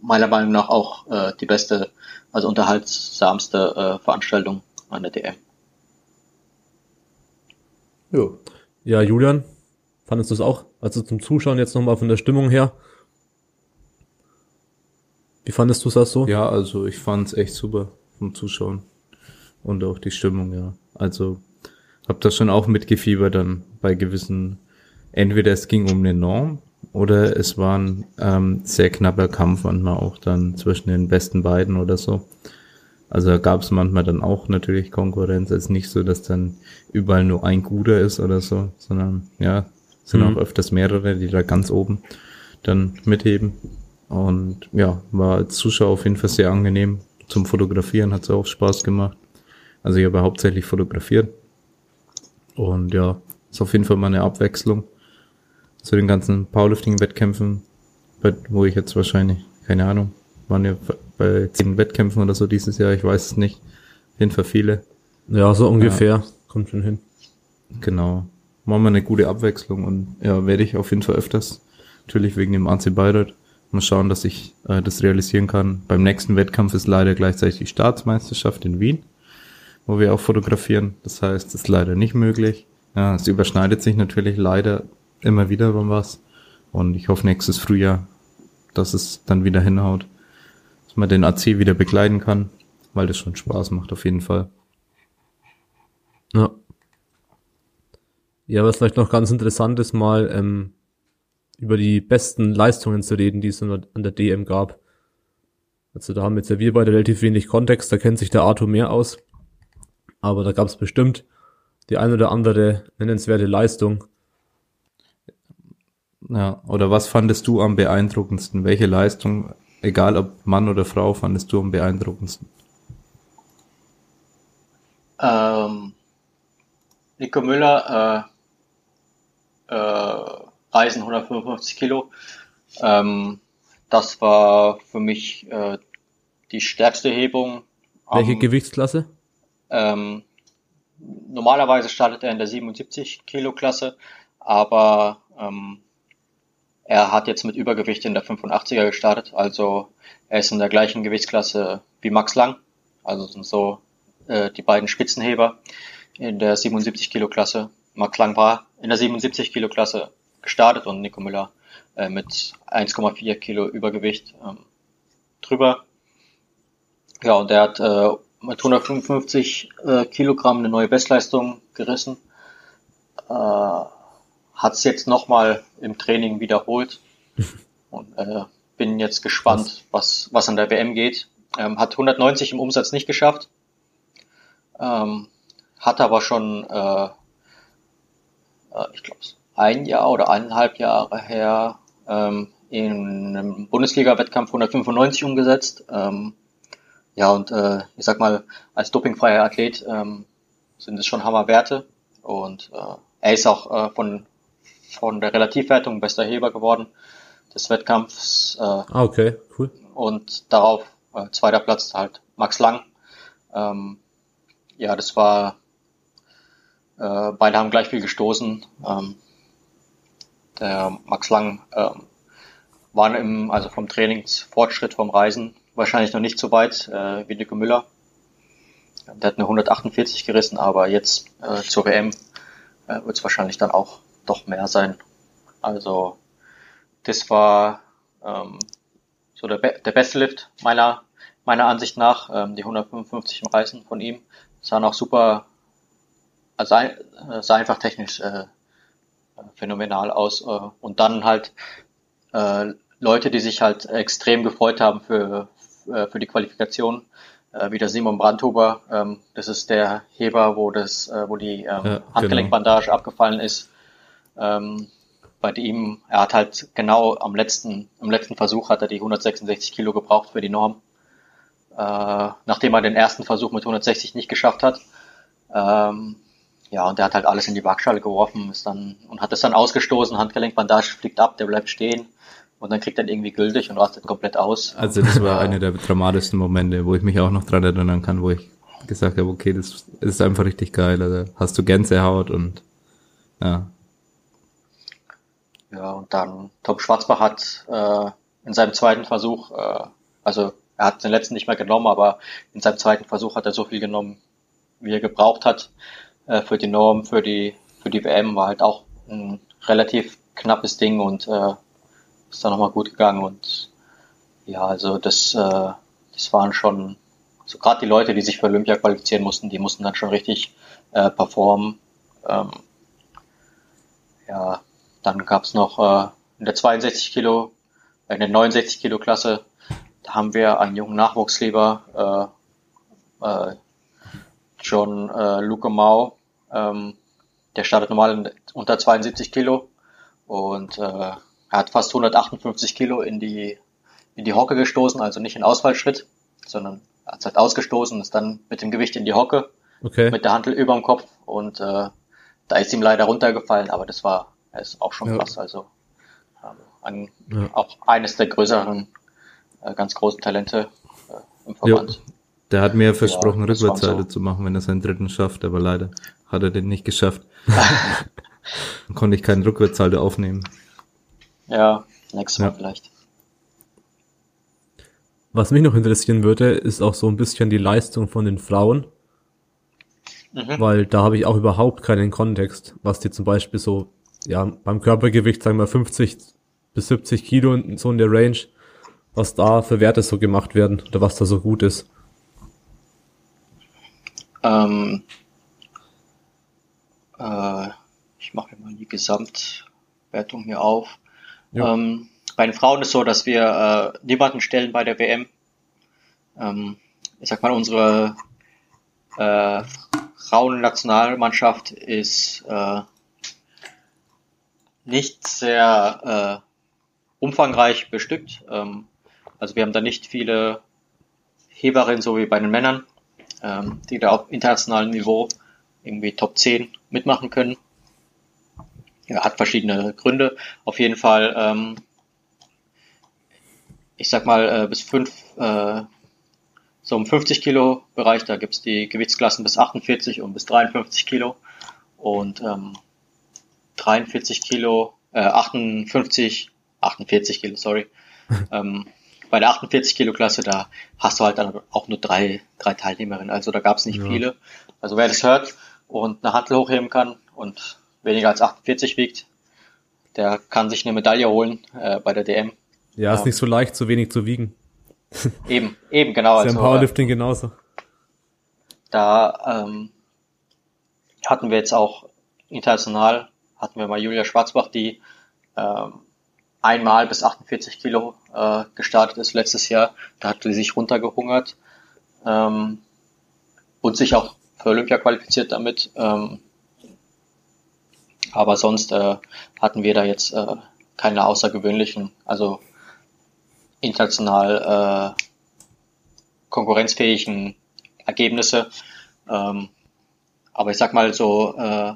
Speaker 2: meiner Meinung nach auch äh, die beste, also unterhaltsamste äh, Veranstaltung an der DM.
Speaker 1: Jo. Ja, Julian, fandest du es auch? Also zum Zuschauen jetzt nochmal von der Stimmung her. Wie fandest du das so?
Speaker 3: Ja, also ich fand es echt super vom Zuschauen. Und auch die Stimmung, ja. Also hab das schon auch mitgefiebert dann bei gewissen, entweder es ging um eine Norm oder es war ein ähm, sehr knapper Kampf manchmal auch dann zwischen den besten beiden oder so. Also gab es manchmal dann auch natürlich Konkurrenz. Es ist nicht so, dass dann überall nur ein guter ist oder so, sondern ja, sind mhm. auch öfters mehrere, die da ganz oben dann mitheben. Und ja, war als Zuschauer auf jeden Fall sehr angenehm. Zum Fotografieren hat es auch Spaß gemacht. Also ich habe hauptsächlich fotografiert. Und ja, ist auf jeden Fall mal eine Abwechslung zu den ganzen Powerlifting-Wettkämpfen, wo ich jetzt wahrscheinlich, keine Ahnung, waren ja bei zehn Wettkämpfen oder so dieses Jahr, ich weiß es nicht. Auf jeden Fall viele.
Speaker 1: Ja, so ungefähr. Ja. Kommt schon hin.
Speaker 3: Genau. Machen wir eine gute Abwechslung und ja, werde ich auf jeden Fall öfters. Natürlich wegen dem AC Bayreuth. Mal schauen, dass ich äh, das realisieren kann. Beim nächsten Wettkampf ist leider gleichzeitig die Staatsmeisterschaft in Wien, wo wir auch fotografieren. Das heißt, es ist leider nicht möglich. Ja, es überschneidet sich natürlich leider immer wieder beim was. Und ich hoffe nächstes Frühjahr, dass es dann wieder hinhaut man den AC wieder begleiten kann, weil das schon Spaß macht auf jeden Fall.
Speaker 1: Ja. Ja, was vielleicht noch ganz interessant ist, mal ähm, über die besten Leistungen zu reden, die es an der DM gab. Also da haben jetzt ja wir beide relativ wenig Kontext, da kennt sich der Arthur mehr aus. Aber da gab es bestimmt die ein oder andere nennenswerte Leistung.
Speaker 3: Ja, oder was fandest du am beeindruckendsten? Welche Leistung egal ob Mann oder Frau, fandest du am beeindruckendsten?
Speaker 2: Ähm, Nico Müller, äh, äh, Reisen 155 Kilo. Ähm, das war für mich äh, die stärkste Hebung.
Speaker 1: Welche am, Gewichtsklasse?
Speaker 2: Ähm, normalerweise startet er in der 77 Kilo Klasse, aber ähm, er hat jetzt mit Übergewicht in der 85er gestartet, also er ist in der gleichen Gewichtsklasse wie Max Lang, also sind so äh, die beiden Spitzenheber in der 77 Kilo Klasse. Max Lang war in der 77 Kilo Klasse gestartet und Nico Müller äh, mit 1,4 Kilo Übergewicht ähm, drüber. Ja, und er hat äh, mit 155 äh, Kilogramm eine neue Bestleistung gerissen. Äh, hat es jetzt nochmal im Training wiederholt und äh, bin jetzt gespannt, was, was an der WM geht. Ähm, hat 190 im Umsatz nicht geschafft, ähm, hat aber schon, äh, äh, ich glaube, ein Jahr oder eineinhalb Jahre her ähm, in einem Bundesliga-Wettkampf 195 umgesetzt. Ähm, ja, und äh, ich sag mal, als dopingfreier Athlet ähm, sind es schon Hammerwerte. Und äh, er ist auch äh, von von der Relativwertung bester Heber geworden des Wettkampfs. Äh,
Speaker 1: ah, okay, cool.
Speaker 2: Und darauf äh, zweiter Platz halt Max Lang. Ähm, ja, das war, äh, beide haben gleich viel gestoßen. Ähm, der Max Lang ähm, war im, also vom Trainingsfortschritt vom Reisen wahrscheinlich noch nicht so weit äh, wie Nico Müller. Der hat eine 148 gerissen, aber jetzt äh, zur WM äh, wird es wahrscheinlich dann auch doch mehr sein. Also das war ähm, so der, be der beste Lift meiner meiner Ansicht nach. Ähm, die 155 im Reißen von ihm sahen auch super, also äh, sah einfach technisch äh, phänomenal aus. Äh, und dann halt äh, Leute, die sich halt extrem gefreut haben für, äh, für die Qualifikation, äh, wie der Simon Brandhuber. Ähm, das ist der Heber, wo das, äh, wo die ähm,
Speaker 3: Ja,
Speaker 2: Handgelenkbandage abgefallen ist. Ähm, bei ihm, er hat halt genau am letzten, im letzten Versuch hat er die 166 Kilo gebraucht für die Norm. Äh, nachdem er den ersten Versuch mit 160 nicht geschafft hat. Ähm, ja, und der hat halt alles in die Waagschale geworfen, ist dann und hat es dann ausgestoßen, Handgelenkbandage fliegt ab, der bleibt stehen und dann kriegt er irgendwie gültig und rastet komplett aus.
Speaker 3: Also das war einer der dramatischsten Momente, wo ich mich auch noch dran erinnern kann, wo ich gesagt habe, okay, das ist einfach richtig geil. Also hast du Gänsehaut und ja.
Speaker 2: Ja, und dann Tom Schwarzbach hat äh, in seinem zweiten Versuch, äh, also er hat den letzten nicht mehr genommen, aber in seinem zweiten Versuch hat er so viel genommen, wie er gebraucht hat äh, für die Norm, für die für die WM war halt auch ein relativ knappes Ding und äh, ist dann nochmal gut gegangen und ja, also das äh, das waren schon so gerade die Leute, die sich für Olympia qualifizieren mussten, die mussten dann schon richtig äh, performen. Ähm, ja, dann gab's noch äh, in der 62 Kilo, äh, in der 69 Kilo Klasse, da haben wir einen jungen Nachwuchsleber, äh, äh, John äh, Luke Mau, ähm, der startet normal unter 72 Kilo und äh, er hat fast 158 Kilo in die in die Hocke gestoßen, also nicht in Ausfallschritt, sondern er hat halt ausgestoßen ist dann mit dem Gewicht in die Hocke,
Speaker 1: Okay.
Speaker 2: mit der Handel über dem Kopf und äh, da ist ihm leider runtergefallen, aber das war er ist auch schon
Speaker 1: Ja.
Speaker 2: krass, also ähm, ein,
Speaker 1: Ja.
Speaker 2: auch eines der größeren, äh, ganz großen Talente äh, im Verband.
Speaker 3: Der hat mir versprochen,
Speaker 2: Ja,
Speaker 3: Rückwärtsseite
Speaker 2: so.
Speaker 3: zu machen, wenn er seinen dritten schafft, aber leider hat er den nicht geschafft. Dann konnte ich keinen Rückwärtssalto aufnehmen.
Speaker 2: Ja, nächstes Mal
Speaker 3: Ja.
Speaker 2: vielleicht.
Speaker 1: Was mich noch interessieren würde, ist auch so ein bisschen die Leistung von den Frauen,
Speaker 2: Mhm.
Speaker 1: weil da habe ich auch überhaupt keinen Kontext, was die zum Beispiel so, ja, beim Körpergewicht, sagen wir 50 bis 70 Kilo in- so in der Range, was da für Werte so gemacht werden oder was da so gut ist.
Speaker 2: Ähm, äh, ich mache mal die Gesamtwertung hier auf.
Speaker 1: Ja.
Speaker 2: Ähm, bei den Frauen ist so, dass wir äh, niemanden stellen bei der WM. Ähm, ich sag mal, unsere äh, Frauennationalmannschaft ist äh, nicht sehr äh, umfangreich bestückt. Ähm, also wir haben da nicht viele Heberinnen, so wie bei den Männern ähm, die da auf internationalem Niveau irgendwie Top 10 mitmachen können. Ja, hat verschiedene Gründe. Auf jeden Fall, ähm, ich sag mal, äh, bis fünf, äh, so im 50 Kilo Bereich, da gibt's die Gewichtsklassen bis 48 und bis 53 Kilo. Und ähm, 43 Kilo, äh, 58, 48 Kilo, sorry. ähm, bei der 48 Kilo Klasse, da hast du halt dann auch nur drei, drei Teilnehmerinnen. Also da gab's nicht
Speaker 1: Ja.
Speaker 2: viele. Also wer das hört und eine Handel hochheben kann und weniger als 48 wiegt, der kann sich eine Medaille holen äh, bei der DM.
Speaker 1: Ja, ist
Speaker 2: Ja.
Speaker 1: nicht so leicht, so wenig zu wiegen.
Speaker 2: Eben, eben, genau.
Speaker 1: ist ja im
Speaker 2: Also, äh,
Speaker 1: Powerlifting genauso.
Speaker 2: da ähm, hatten wir jetzt auch international, hatten wir mal Julia Schwarzbach, die ähm, einmal bis 48 Kilo äh, gestartet ist letztes Jahr. Da hat sie sich runtergehungert ähm, und sich auch für Olympia qualifiziert damit. Ähm, aber sonst äh, hatten wir da jetzt äh, keine außergewöhnlichen, also international äh, konkurrenzfähigen Ergebnisse. Ähm, aber ich sag mal so, äh,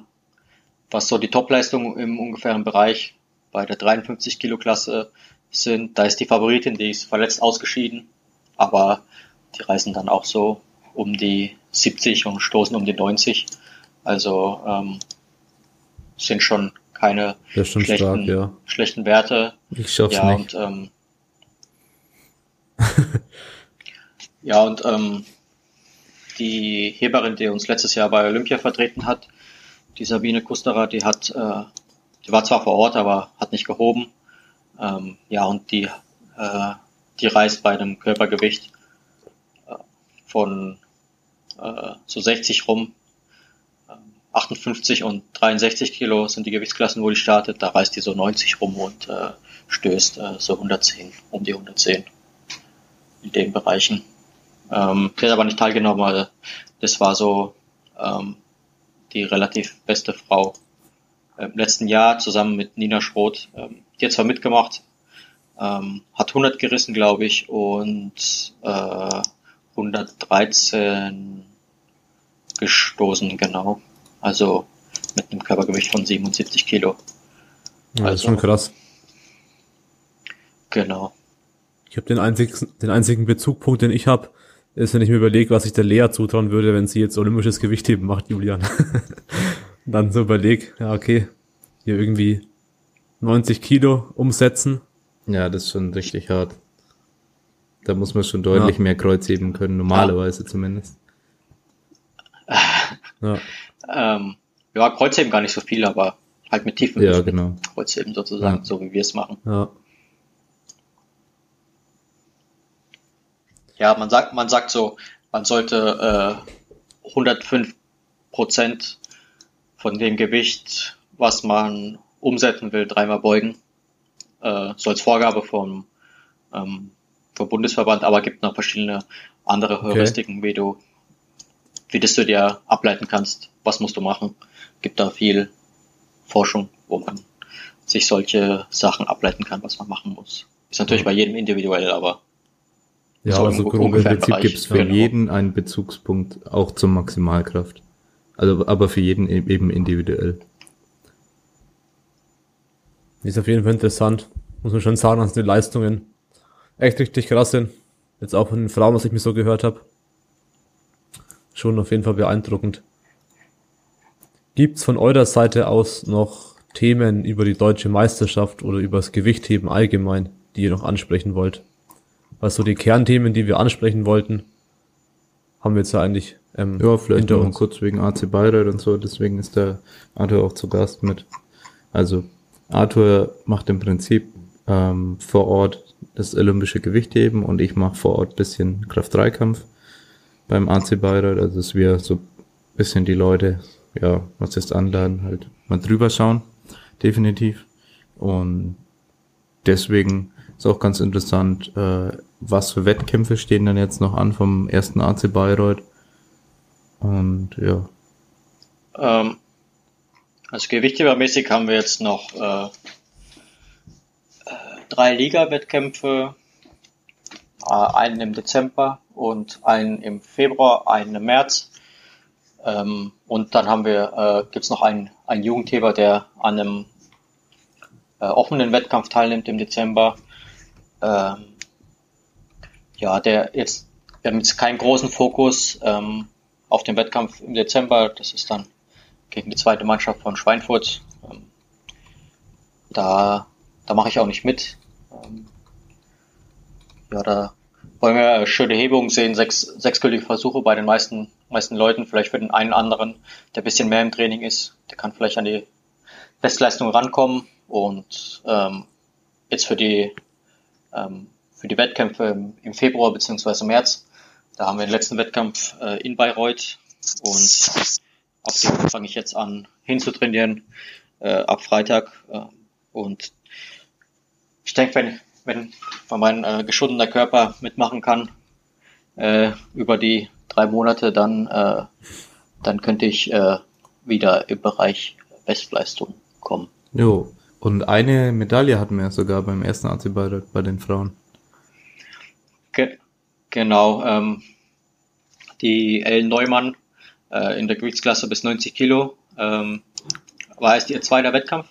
Speaker 2: was so die Topleistung im ungefähren Bereich bei der 53 Kilo Klasse sind, da ist die Favoritin, die ist verletzt ausgeschieden, aber die reisen dann auch so um die 70 und stoßen um die 90. Also ähm, sind schon keine
Speaker 1: schon
Speaker 2: schlechten,
Speaker 1: stark, ja.
Speaker 2: schlechten Werte.
Speaker 3: Ich schaff's
Speaker 2: Ja,
Speaker 3: nicht.
Speaker 2: und ähm, ja, und ähm, die Heberin, die uns letztes Jahr bei Olympia vertreten hat, die Sabine Kusterer, die hat, äh, die war zwar vor Ort, aber hat nicht gehoben. Ähm, ja, und die, äh, die reist bei einem Körpergewicht äh, von äh, so 60 rum. Ähm, 58 und 63 Kilo sind die Gewichtsklassen, wo die startet. Da reist die so 90 rum und äh, stößt äh, so 110, um die 110 in den Bereichen. Ähm, die hat aber nicht teilgenommen, weil das war so ähm, die relativ beste Frau im letzten Jahr zusammen mit Nina Schroth. Ähm, die hat zwar mitgemacht, ähm, hat 100 gerissen, glaube ich, und äh, 113 gestoßen, genau. Also mit einem Körpergewicht von 77 Kilo.
Speaker 1: Ja, das ist schon krass.
Speaker 2: Genau.
Speaker 1: Ich habe den einzigen, den einzigen Bezugpunkt, den ich habe, ist, wenn ich mir überlege, was ich der Lea zutrauen würde, wenn sie jetzt olympisches Gewichtheben macht, Julian. dann so überleg, ja, okay, hier irgendwie 90 Kilo umsetzen.
Speaker 3: Ja, das ist schon richtig hart. Da muss man schon deutlich ja. mehr Kreuz heben können, normalerweise ja. zumindest.
Speaker 2: Ja. ähm, ja, Kreuzheben gar nicht so viel, aber halt mit tiefen
Speaker 3: ja, genau.
Speaker 2: Kreuzheben sozusagen, ja. so wie wir es machen.
Speaker 1: Ja.
Speaker 2: Ja, man sagt, man sagt so, man sollte äh, 105 Prozent von dem Gewicht, was man umsetzen will, dreimal beugen. Äh, so als Vorgabe vom, ähm, vom Bundesverband, aber gibt noch verschiedene andere Heuristiken, okay. wie du, wie das du dir ableiten kannst, was musst du machen. Gibt da viel Forschung, wo man sich solche Sachen ableiten kann, was man machen muss. Ist natürlich bei jedem individuell, aber
Speaker 3: ja, so also grob im Prinzip gibt es für genau. jeden einen Bezugspunkt, auch zur Maximalkraft. Also, aber für jeden e-, eben individuell.
Speaker 1: Ist auf jeden Fall interessant. Muss man schon sagen, dass die Leistungen echt richtig krass sind. Jetzt auch von den Frauen, was ich mir so gehört habe. Schon auf jeden Fall beeindruckend. Gibt's von eurer Seite aus noch Themen über die deutsche Meisterschaft oder über das Gewichtheben allgemein, die ihr noch ansprechen wollt? Was so die Kernthemen, die wir ansprechen wollten, haben wir jetzt ja eigentlich
Speaker 3: ähm, Ja, vielleicht noch uns. kurz wegen AC Bayreuth und so, deswegen ist der Arthur auch zu Gast mit. Also Arthur macht im Prinzip ähm, vor Ort das olympische Gewichtheben und ich mache vor Ort bisschen Kraft-3-Kampf beim AC Bayreuth, also dass wir so bisschen die Leute, ja, was jetzt anladen, halt mal drüber schauen, definitiv. Und deswegen ist auch ganz interessant, äh, was für Wettkämpfe stehen denn jetzt noch an vom ersten AC Bayreuth? Und ja.
Speaker 2: Ähm, also gewichthebermäßig haben wir jetzt noch äh, äh, drei Liga-Wettkämpfe, äh, einen im Dezember und einen im Februar, einen im März. Ähm, und dann haben wir, äh, gibt's noch einen, einen Jugendheber, der an einem äh, offenen Wettkampf teilnimmt im Dezember ähm, ja, der jetzt, wir haben jetzt keinen großen Fokus ähm, auf den Wettkampf im Dezember. Das ist dann gegen die zweite Mannschaft von Schweinfurt. Ähm, da, da mache ich auch nicht mit. Ähm, ja, da wollen wir schöne Hebungen sehen, sechs, sechsgültige Versuche bei den meisten, meisten Leuten, vielleicht für den einen anderen, der ein bisschen mehr im Training ist, der kann vielleicht an die Bestleistung rankommen und ähm, jetzt für die ähm, für die Wettkämpfe im, Februar bzw. März. Da haben wir den letzten Wettkampf äh, in Bayreuth und auf den fange ich jetzt an hinzutrainieren äh, ab Freitag. Äh, und ich denke, wenn, wenn, mein äh, geschundener Körper mitmachen kann äh, über die drei Monate, dann, äh, dann könnte ich äh, wieder im Bereich Bestleistung kommen.
Speaker 3: Jo, und eine Medaille hatten wir sogar beim ersten AC bei, bei den Frauen.
Speaker 2: Ge genau. Ähm, die Ellen Neumann äh, in der Gewichtsklasse bis 90 Kilo ähm, war es ihr zweiter Wettkampf.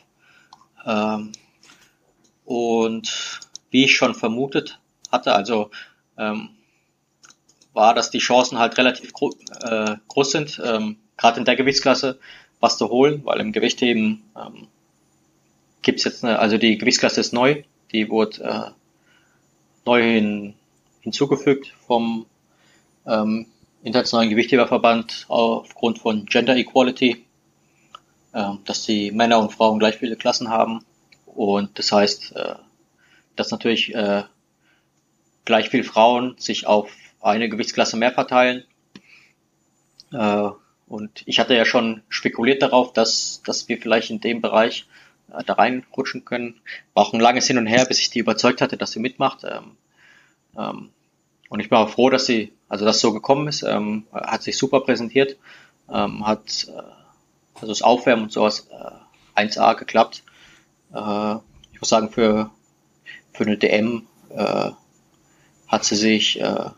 Speaker 2: Ähm, und wie ich schon vermutet hatte, also ähm, war, dass die Chancen halt relativ gro äh, groß sind, ähm, gerade in der Gewichtsklasse was zu holen, weil im Gewichtheben ähm, gibt's jetzt eine, also die Gewichtsklasse ist neu, die wurde äh, neu hin, hinzugefügt vom ähm, Internationalen Gewichtheberverband aufgrund von Gender Equality, äh, dass die Männer und Frauen gleich viele Klassen haben und das heißt, äh, dass natürlich äh, gleich viel Frauen sich auf eine Gewichtsklasse mehr verteilen. Äh, und ich hatte ja schon spekuliert darauf, dass, dass wir vielleicht in dem Bereich äh, da reinrutschen können. War auch ein langes Hin und Her, bis ich die überzeugt hatte, dass sie mitmacht. Ähm, und ich bin auch froh, dass sie, also dass so gekommen ist, ähm, hat sich super präsentiert, ähm, hat äh, also das Aufwärmen und sowas äh, 1A geklappt. Äh, ich muss sagen, für, für eine DM äh, hat sie sich äh,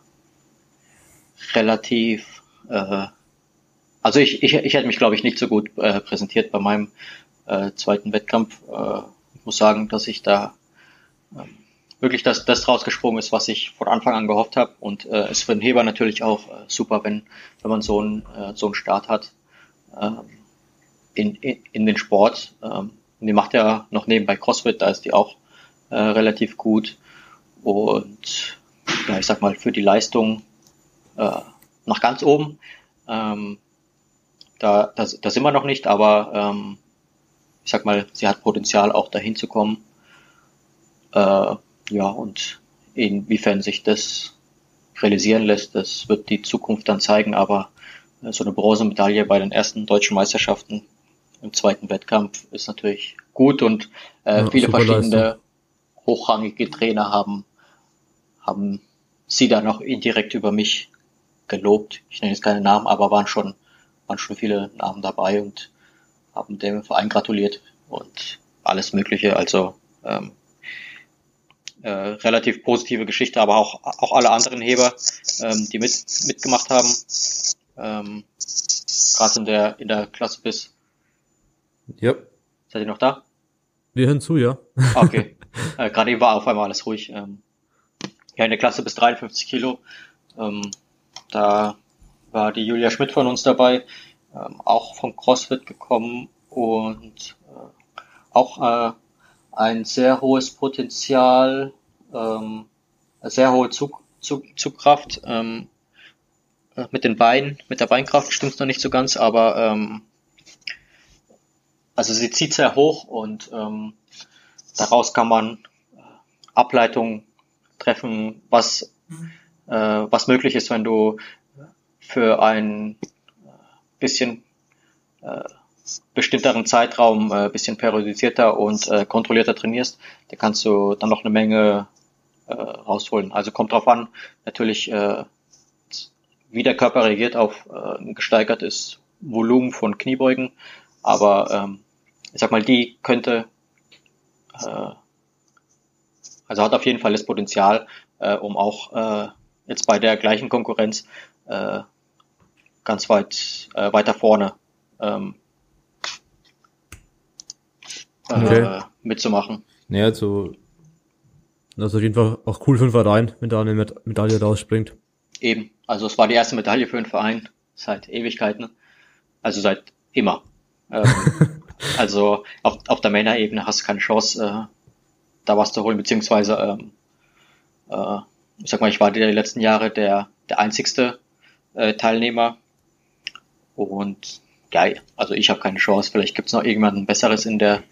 Speaker 2: relativ, äh, also ich, ich, ich hätte mich, glaube ich, nicht so gut präsentiert bei meinem zweiten Wettkampf. Ich muss sagen, dass ich da ähm, wirklich das, das rausgesprungen ist, was ich von Anfang an gehofft habe. Und äh, ist für den Heber natürlich auch äh, super, wenn, wenn man so einen, äh, so einen Start hat ähm, in, in, in den Sport. Ähm, die macht ja noch nebenbei CrossFit, da ist die auch äh, relativ gut. Und ja, ich sag mal, für die Leistung äh, nach ganz oben. Ähm, da, da, da sind wir noch nicht, aber ähm, ich sag mal, sie hat Potenzial auch dahin zu kommen. Äh, ja, und inwiefern sich das realisieren lässt, das wird die Zukunft dann zeigen, aber äh, so eine Bronzemedaille bei den ersten deutschen Meisterschaften im zweiten Wettkampf ist natürlich gut und äh, ja, viele verschiedene Leistung. hochrangige Trainer haben, haben sie dann auch indirekt über mich gelobt. Ich nenne jetzt keine Namen, aber waren schon, waren schon viele Namen dabei und haben dem Verein gratuliert und alles Mögliche. Also ähm, äh, relativ positive Geschichte, aber auch, auch alle anderen Heber, ähm, die mit, mitgemacht haben. Ähm, Gerade in der, in der Klasse bis.
Speaker 1: Ja.
Speaker 2: Seid ihr noch da?
Speaker 1: Wir hören zu, ja.
Speaker 2: Okay. äh, Gerade eben war auf einmal alles ruhig. Ähm, ja, in der Klasse bis 53 Kilo. Ähm, da war die Julia Schmidt von uns dabei, ähm, auch vom CrossFit gekommen und äh, auch äh, ein sehr hohes Potenzial, ähm, sehr hohe Zug, Zug, Zugkraft. Ähm, mit den Beinen, mit der Beinkraft stimmt es noch nicht so ganz, aber ähm, also sie zieht sehr hoch und ähm, daraus kann man äh, Ableitungen treffen, was, äh, was möglich ist, wenn du für ein äh, bisschen äh, bestimmteren Zeitraum äh, bisschen periodisierter und äh, kontrollierter trainierst, da kannst du dann noch eine Menge äh, rausholen. Also kommt drauf an, natürlich, äh, wie der Körper reagiert auf äh, ein gesteigertes Volumen von Kniebeugen, aber ähm, ich sag mal, die könnte, äh, also hat auf jeden Fall das Potenzial, äh, um auch äh, jetzt bei der gleichen Konkurrenz äh, ganz weit äh, weiter vorne ähm, okay. äh, mitzumachen.
Speaker 1: Ja, also, also auf jeden Fall auch cool für den Verein, wenn da eine Medaille rausspringt.
Speaker 2: Eben, also es war die erste Medaille für den Verein seit Ewigkeiten, also seit immer. Ähm, also auf, auf der Männerebene hast du keine Chance, äh, da was zu holen, beziehungsweise ähm, äh, ich sag mal, ich war die letzten Jahre der, der einzigste äh, Teilnehmer und ja, also ich habe keine Chance. Vielleicht gibt es noch irgendwann Besseres in der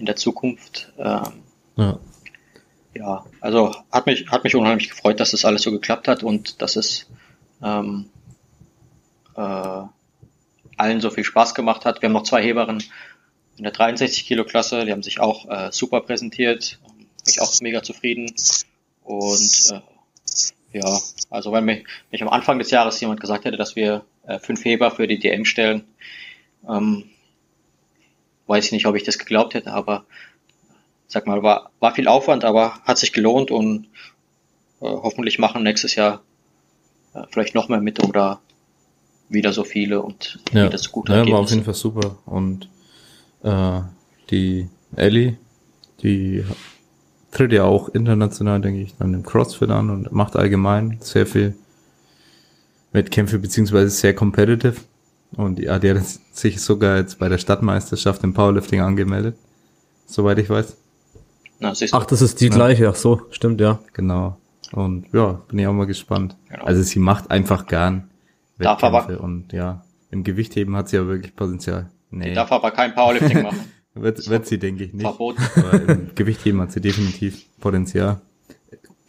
Speaker 2: in der Zukunft. Ähm, ja. ja, also hat mich, hat mich unheimlich gefreut, dass das alles so geklappt hat und dass es ähm, äh, allen so viel Spaß gemacht hat. Wir haben noch zwei Heberinnen in der 63 Kilo Klasse, die haben sich auch äh, super präsentiert, bin ich auch mega zufrieden und äh, ja, also wenn mich, mich am Anfang des Jahres jemand gesagt hätte, dass wir äh, fünf Heber für die DM stellen, ähm, weiß ich nicht, ob ich das geglaubt hätte, aber sag mal, war, war viel Aufwand, aber hat sich gelohnt und äh, hoffentlich machen nächstes Jahr äh, vielleicht noch mehr mit oder wieder so viele und
Speaker 3: ja. wieder so gut. Ja, war auf jeden Fall super. Und äh, die Ellie, die tritt ja auch international, denke ich, dann im CrossFit an und macht allgemein sehr viel Wettkämpfe, beziehungsweise sehr competitive. Und ja, die hat sich sogar jetzt bei der Stadtmeisterschaft im Powerlifting angemeldet, soweit ich weiß.
Speaker 1: Na, ach, das ist die ja. gleiche, ach so, stimmt, ja.
Speaker 3: Genau. Und ja, bin ich auch mal gespannt. Genau. Also sie macht einfach gern
Speaker 2: Wettkämpfe darf aber,
Speaker 3: und ja, im Gewichtheben hat sie ja wirklich Potenzial.
Speaker 2: Nee. Die darf aber kein Powerlifting machen.
Speaker 3: wird, wird sie, denke ich, nicht. Verboten. Aber im Gewichtheben hat sie definitiv Potenzial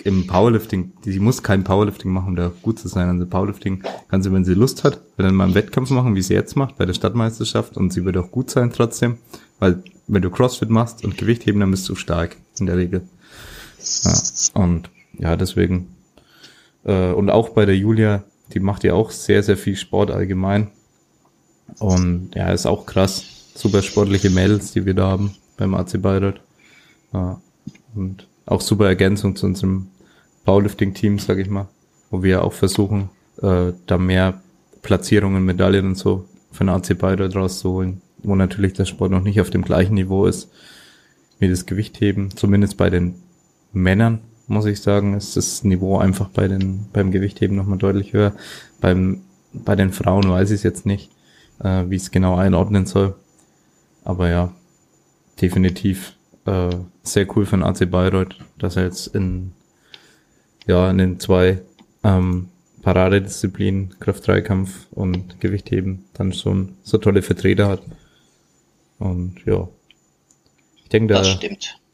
Speaker 3: im Powerlifting, die, muss kein Powerlifting machen, um da gut zu sein. Also Powerlifting kann sie, wenn sie Lust hat, dann mal einen Wettkampf machen, wie sie jetzt macht, bei der Stadtmeisterschaft und sie wird auch gut sein trotzdem, weil wenn du Crossfit machst und Gewicht heben, dann bist du stark in der Regel. Ja, und ja, deswegen Äh, und auch bei der Julia, die macht ja auch sehr, sehr viel Sport allgemein. Und ja, ist auch krass. Super sportliche Mädels, die wir da haben beim AC Bayreuth. Ja, und auch super Ergänzung zu unserem Powerlifting-Team, sag ich mal, wo wir auch versuchen, äh, da mehr Platzierungen, Medaillen und so für den AC Bayreuth rauszuholen, wo natürlich der Sport noch nicht auf dem gleichen Niveau ist wie das Gewichtheben, zumindest bei den Männern, muss ich sagen, ist das Niveau einfach bei den, beim Gewichtheben nochmal deutlich höher. Beim, bei den Frauen weiß ich es jetzt nicht, äh, wie es genau einordnen soll. Aber ja, definitiv äh, sehr cool für den AC Bayreuth, dass er jetzt in, ja, in den zwei ähm, Paradedisziplinen, Kraft-Dreikampf und Gewichtheben, dann schon so tolle Vertreter hat. Und ja, ich denke, da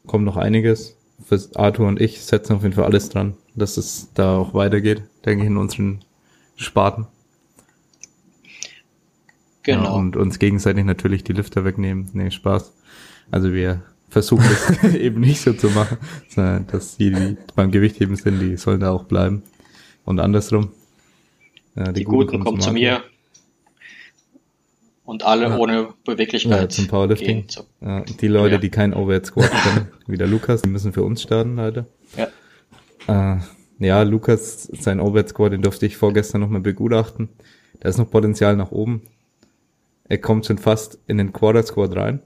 Speaker 3: kommt noch einiges. Für Arthur und ich setzen auf jeden Fall alles dran, dass es da auch weitergeht, denke ich, in unseren Sparten. Genau. Ja, und uns gegenseitig natürlich die Lüfter wegnehmen. Nee, Spaß. Also wir versuchen es eben nicht so zu machen, sondern dass die, die beim Gewichtheben sind, die sollen da auch bleiben. Und andersrum.
Speaker 2: Ja, die, die Guten, Guten kommen zu mir. Und alle ja. ohne Beweglichkeit. Ja,
Speaker 3: zum Powerlifting. Ja, die Leute, die kein Overhead Squat können, wie der Lukas, die müssen für uns starten, leider. Ja. Äh, ja, Lukas, sein Overhead Squat, den durfte ich vorgestern nochmal begutachten. Da ist noch Potenzial nach oben. Er kommt schon fast in den Quarter Squat rein.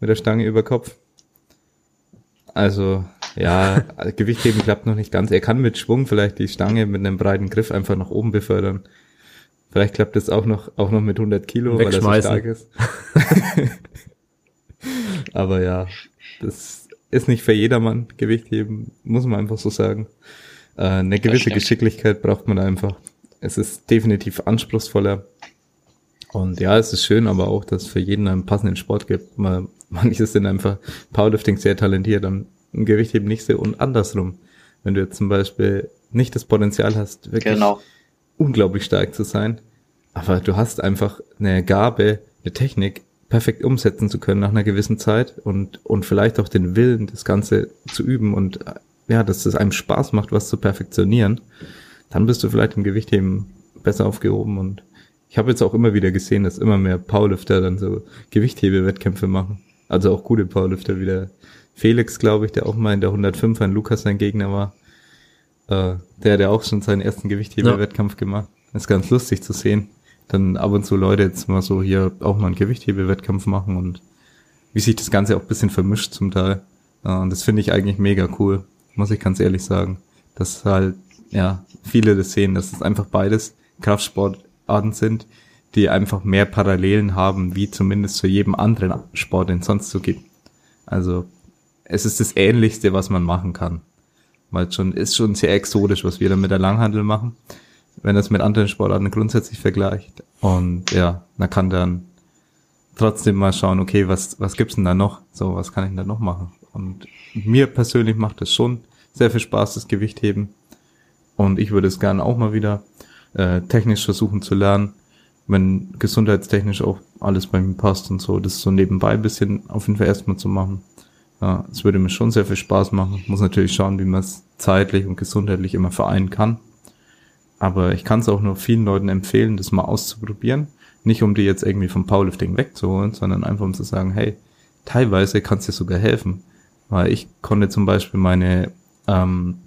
Speaker 3: Mit der Stange über Kopf. Also, ja, Gewichtheben klappt noch nicht ganz. Er kann mit Schwung vielleicht die Stange mit einem breiten Griff einfach nach oben befördern. Vielleicht klappt es auch noch, auch noch mit 100 Kilo, weil er so stark ist. Aber ja, das ist nicht für jedermann Gewichtheben, muss man einfach so sagen. Äh, eine gewisse Geschicklichkeit braucht man einfach. Es ist definitiv anspruchsvoller. Und ja, es ist schön, aber auch, dass es für jeden einen passenden Sport gibt. Man, manche sind einfach Powerlifting sehr talentiert, im Gewichtheben nicht so und andersrum. Wenn du jetzt zum Beispiel nicht das Potenzial hast, wirklich genau unglaublich stark zu sein. Aber du hast einfach eine Gabe, eine Technik perfekt umsetzen zu können nach einer gewissen Zeit und, und vielleicht auch den Willen, das Ganze zu üben und ja, dass es einem Spaß macht, was zu perfektionieren, dann bist du vielleicht im Gewichtheben besser aufgehoben und ich habe jetzt auch immer wieder gesehen, dass immer mehr Powerlifter dann so Gewichthebewettkämpfe machen. Also auch gute Powerlifter wie der Felix, glaube ich, der auch mal in der 105 an Lukas sein Gegner war. Äh, der hat ja auch schon seinen ersten Gewichthebewettkampf ja. gemacht. Das ist ganz lustig zu sehen. Dann ab und zu Leute jetzt mal so hier auch mal einen Gewichthebewettkampf machen und wie sich das Ganze auch ein bisschen vermischt zum Teil. Äh, und das finde ich eigentlich mega cool, muss ich ganz ehrlich sagen. Dass halt, ja, viele das sehen, dass es einfach beides Kraftsportarten sind, die einfach mehr Parallelen haben, wie zumindest zu jedem anderen Sport, den es sonst so gibt. Also, es ist das Ähnlichste, was man machen kann weil schon ist schon sehr exotisch, was wir dann mit der Langhandel machen, wenn das mit anderen Sportarten grundsätzlich vergleicht. Und ja, man kann dann trotzdem mal schauen, okay, was was gibt's denn da noch? So, was kann ich denn da noch machen? Und mir persönlich macht es schon sehr viel Spaß, das Gewichtheben. Und ich würde es gerne auch mal wieder äh, technisch versuchen zu lernen, wenn gesundheitstechnisch auch alles bei mir passt und so. Das so nebenbei bisschen auf jeden Fall erstmal zu machen. Ja, es würde mir schon sehr viel Spaß machen. Muss natürlich schauen, wie man es zeitlich und gesundheitlich immer vereinen kann. Aber ich kann es auch nur vielen Leuten empfehlen, das mal auszuprobieren. Nicht um die jetzt irgendwie vom Powerlifting wegzuholen, sondern einfach um zu sagen, hey, teilweise kann es dir sogar helfen. Weil ich konnte zum Beispiel meine ähm,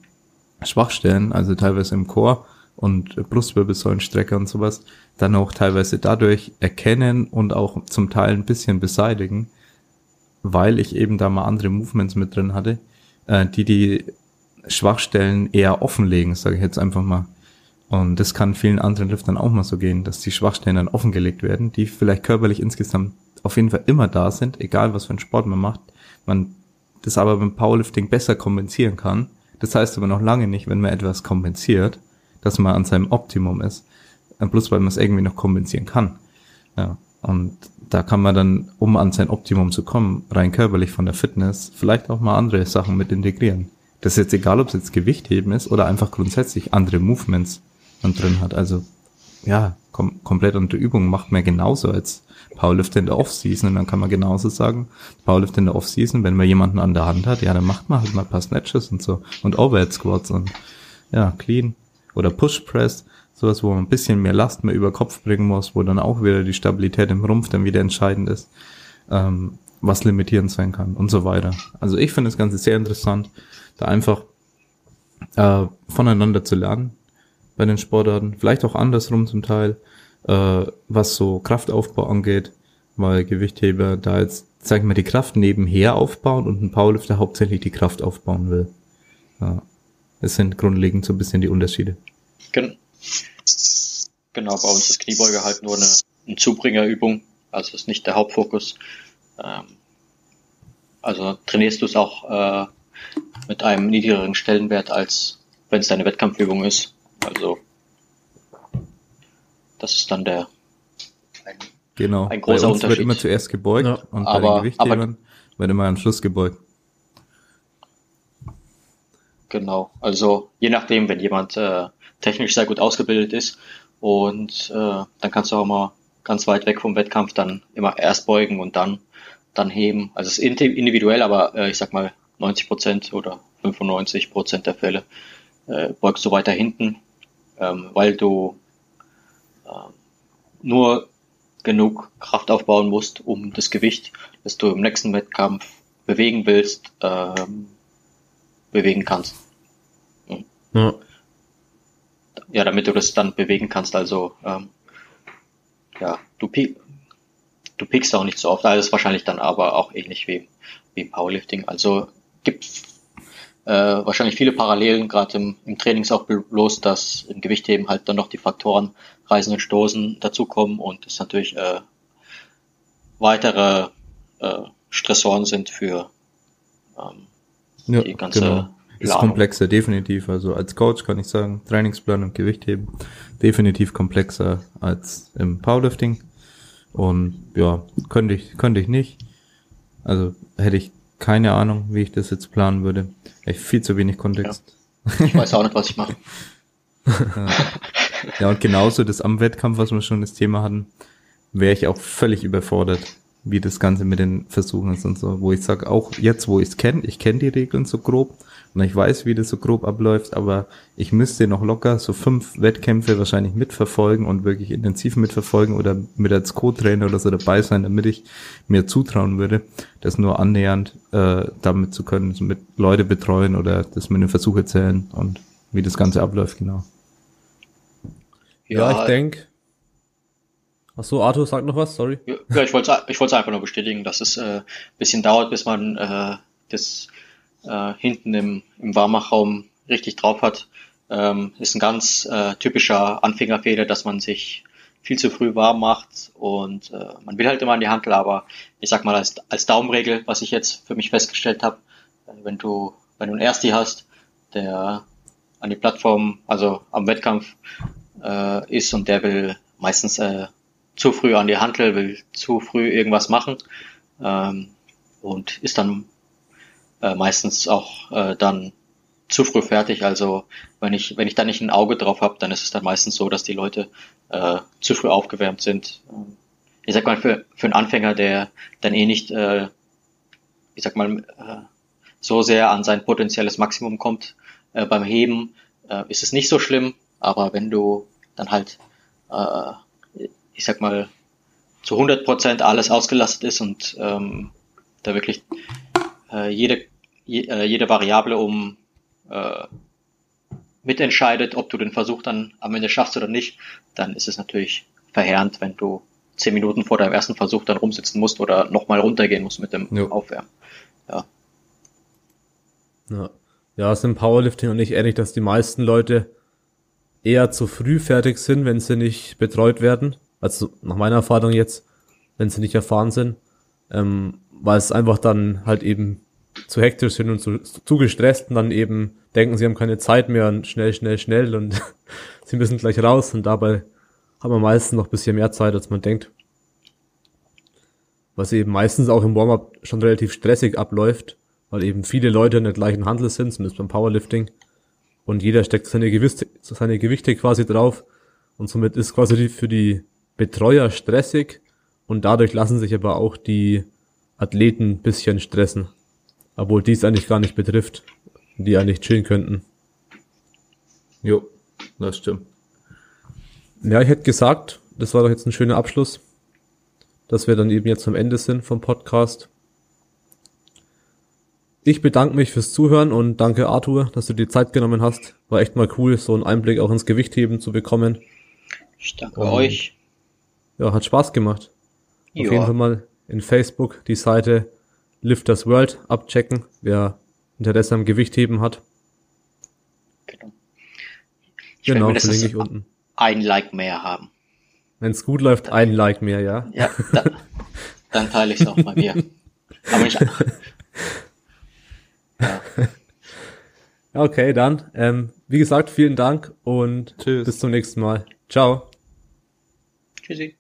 Speaker 3: Schwachstellen, also teilweise im Chor und Brustwirbelsäulenstrecke und sowas, dann auch teilweise dadurch erkennen und auch zum Teil ein bisschen beseitigen, weil ich eben da mal andere Movements mit drin hatte, äh, die die Schwachstellen eher offenlegen, sage ich jetzt einfach mal. Und das kann vielen anderen Liftern auch mal so gehen, dass die Schwachstellen dann offengelegt werden, die vielleicht körperlich insgesamt auf jeden Fall immer da sind, egal was für einen Sport man macht. Man das aber beim Powerlifting besser kompensieren kann. Das heißt aber noch lange nicht, wenn man etwas kompensiert, dass man an seinem Optimum ist. Äh, bloß weil man es irgendwie noch kompensieren kann. Ja. Und da kann man dann, um an sein Optimum zu kommen, rein körperlich von der Fitness, vielleicht auch mal andere Sachen mit integrieren. Das ist jetzt egal, ob es jetzt Gewichtheben ist oder einfach grundsätzlich andere Movements man drin hat. Also ja, kom komplett andere Übungen macht man genauso als Powerlifter in der Off-Season. Und dann kann man genauso sagen, Powerlifter in der Off-Season, wenn man jemanden an der Hand hat, ja, dann macht man halt mal ein paar Snatches und so und Overhead Squats und ja, clean. oder Push Press, sowas, wo man ein bisschen mehr Last mehr über Kopf bringen muss, wo dann auch wieder die Stabilität im Rumpf dann wieder entscheidend ist, ähm, was limitierend sein kann und so weiter. Also ich finde das Ganze sehr interessant, da einfach äh, voneinander zu lernen bei den Sportarten, vielleicht auch andersrum zum Teil, äh, was so Kraftaufbau angeht, weil Gewichtheber da jetzt, sag ich mal, die Kraft nebenher aufbauen und ein Powerlifter hauptsächlich die Kraft aufbauen will. Ja. Es sind grundlegend so ein bisschen die Unterschiede.
Speaker 2: Gen genau, bei uns ist Kniebeuge halt nur eine, eine Zubringerübung, also ist nicht der Hauptfokus. Ähm, also trainierst du es auch äh, mit einem niedrigeren Stellenwert, als wenn es deine Wettkampfübung ist. Also das ist dann der
Speaker 3: ein, genau. ein großer bei uns Unterschied. wird immer zuerst gebeugt ja. und aber, bei den Gewichthebern wird immer am Schluss gebeugt.
Speaker 2: Genau, also je nachdem, wenn jemand äh, technisch sehr gut ausgebildet ist und äh, dann kannst du auch mal ganz weit weg vom Wettkampf dann immer erst beugen und dann dann heben. Also es ist individuell, aber äh, ich sag mal 90 Prozent oder 95 Prozent der Fälle äh, beugst du weiter hinten, ähm, weil du äh, nur genug Kraft aufbauen musst, um das Gewicht, das du im nächsten Wettkampf bewegen willst, ähm, bewegen kannst. Ja. Ja, damit du das dann bewegen kannst. Also ähm, ja, du, du pickst auch nicht so oft. Alles wahrscheinlich dann aber auch ähnlich wie, wie Powerlifting. Also gibt äh, wahrscheinlich viele Parallelen, gerade im, im Training ist auch bloß, dass im Gewichtheben halt dann noch die Faktoren Reisen und Stoßen dazukommen und es natürlich äh, weitere äh, Stressoren sind für ähm,
Speaker 3: ja, die ganze genau. Ist komplexer, definitiv. Also als Coach kann ich sagen, Trainingsplan und Gewichtheben definitiv komplexer als im Powerlifting. Und ja, könnte ich, könnte ich nicht. Also hätte ich keine Ahnung, wie ich das jetzt planen würde. Echt viel zu wenig Kontext.
Speaker 2: Ja. Ich weiß auch nicht, was ich mache.
Speaker 3: ja, und genauso das am Wettkampf, was wir schon das Thema hatten, wäre ich auch völlig überfordert wie das Ganze mit den Versuchen ist und so, wo ich sage, auch jetzt, wo ich es kenne, ich kenne die Regeln so grob und ich weiß, wie das so grob abläuft, aber ich müsste noch locker so fünf Wettkämpfe wahrscheinlich mitverfolgen und wirklich intensiv mitverfolgen oder mit als Co-Trainer oder so dabei sein, damit ich mir zutrauen würde, das nur annähernd äh, damit zu können, so mit Leute betreuen oder das mit den Versuche zählen und wie das Ganze abläuft, genau.
Speaker 1: Ja, ich denke, Ach so, Arthur sagt noch was, sorry.
Speaker 2: Ja, ich wollte ich wollte einfach nur bestätigen, dass es äh, bisschen dauert, bis man äh, das äh, hinten im, im Warmachraum richtig drauf hat. Ähm, ist ein ganz äh, typischer Anfängerfehler, dass man sich viel zu früh warm macht und äh, man will halt immer an die Handel, aber ich sag mal als, als Daumenregel, was ich jetzt für mich festgestellt habe, äh, wenn du wenn du einen Ersti hast, der an die Plattform, also am Wettkampf äh, ist und der will meistens äh, zu früh an die Handel, will zu früh irgendwas machen ähm, und ist dann äh, meistens auch äh, dann zu früh fertig. Also wenn ich wenn ich da nicht ein Auge drauf habe, dann ist es dann meistens so, dass die Leute äh, zu früh aufgewärmt sind. Ähm, ich sag mal für für einen Anfänger, der dann eh nicht, äh, ich sag mal äh, so sehr an sein potenzielles Maximum kommt äh, beim Heben, äh, ist es nicht so schlimm. Aber wenn du dann halt äh, ich sag mal, zu 100 Prozent alles ausgelastet ist und ähm, da wirklich äh, jede, je, äh, jede Variable um äh, mitentscheidet, ob du den Versuch dann am Ende schaffst oder nicht, dann ist es natürlich verheerend, wenn du zehn Minuten vor deinem ersten Versuch dann rumsitzen musst oder nochmal runtergehen musst mit dem jo. Aufwärmen. Ja.
Speaker 1: Ja. Ja, es ist im Powerlifting und nicht ehrlich, dass die meisten Leute eher zu früh fertig sind, wenn sie nicht betreut werden also nach meiner Erfahrung jetzt, wenn sie nicht erfahren sind, ähm, weil es einfach dann halt eben zu hektisch sind und zu, zu gestresst und dann eben denken, sie haben keine Zeit mehr und schnell, schnell, schnell und sie müssen gleich raus und dabei haben wir meistens noch ein bisschen mehr Zeit, als man denkt. Was eben meistens auch im Warm-up schon relativ stressig abläuft, weil eben viele Leute in der gleichen Handel sind, zumindest beim Powerlifting. Und jeder steckt seine Gewichte, seine Gewichte quasi drauf. Und somit ist quasi für die Betreuer stressig und dadurch lassen sich aber auch die Athleten bisschen stressen. Obwohl dies eigentlich gar nicht betrifft, die eigentlich chillen könnten.
Speaker 2: Jo.
Speaker 3: Das stimmt.
Speaker 1: Ja, ich hätte gesagt, das war doch jetzt ein schöner Abschluss, dass wir dann eben jetzt am Ende sind vom Podcast. Ich bedanke mich fürs Zuhören und danke Arthur, dass du dir Zeit genommen hast. War echt mal cool, so einen Einblick auch ins Gewichtheben zu bekommen.
Speaker 2: Ich danke
Speaker 1: Und-
Speaker 2: euch.
Speaker 1: Ja, hat Spaß gemacht. Auf
Speaker 2: Ja.
Speaker 1: jeden Fall mal in Facebook die Seite Lifters World abchecken, wer Interesse am Gewichtheben hat.
Speaker 2: Genau. Ich
Speaker 1: genau,
Speaker 2: will mindestens
Speaker 1: verlinke ich unten.
Speaker 2: ein Like mehr haben.
Speaker 1: Wenn es gut läuft, ein Like mehr, ja.
Speaker 2: Ja, da, dann teile ich es auch bei mir. Aber. Ja,
Speaker 1: Ja, Okay, dann, ähm, wie gesagt, vielen Dank und
Speaker 3: Tschüss.
Speaker 1: bis zum nächsten Mal. Ciao.
Speaker 2: tschüssi.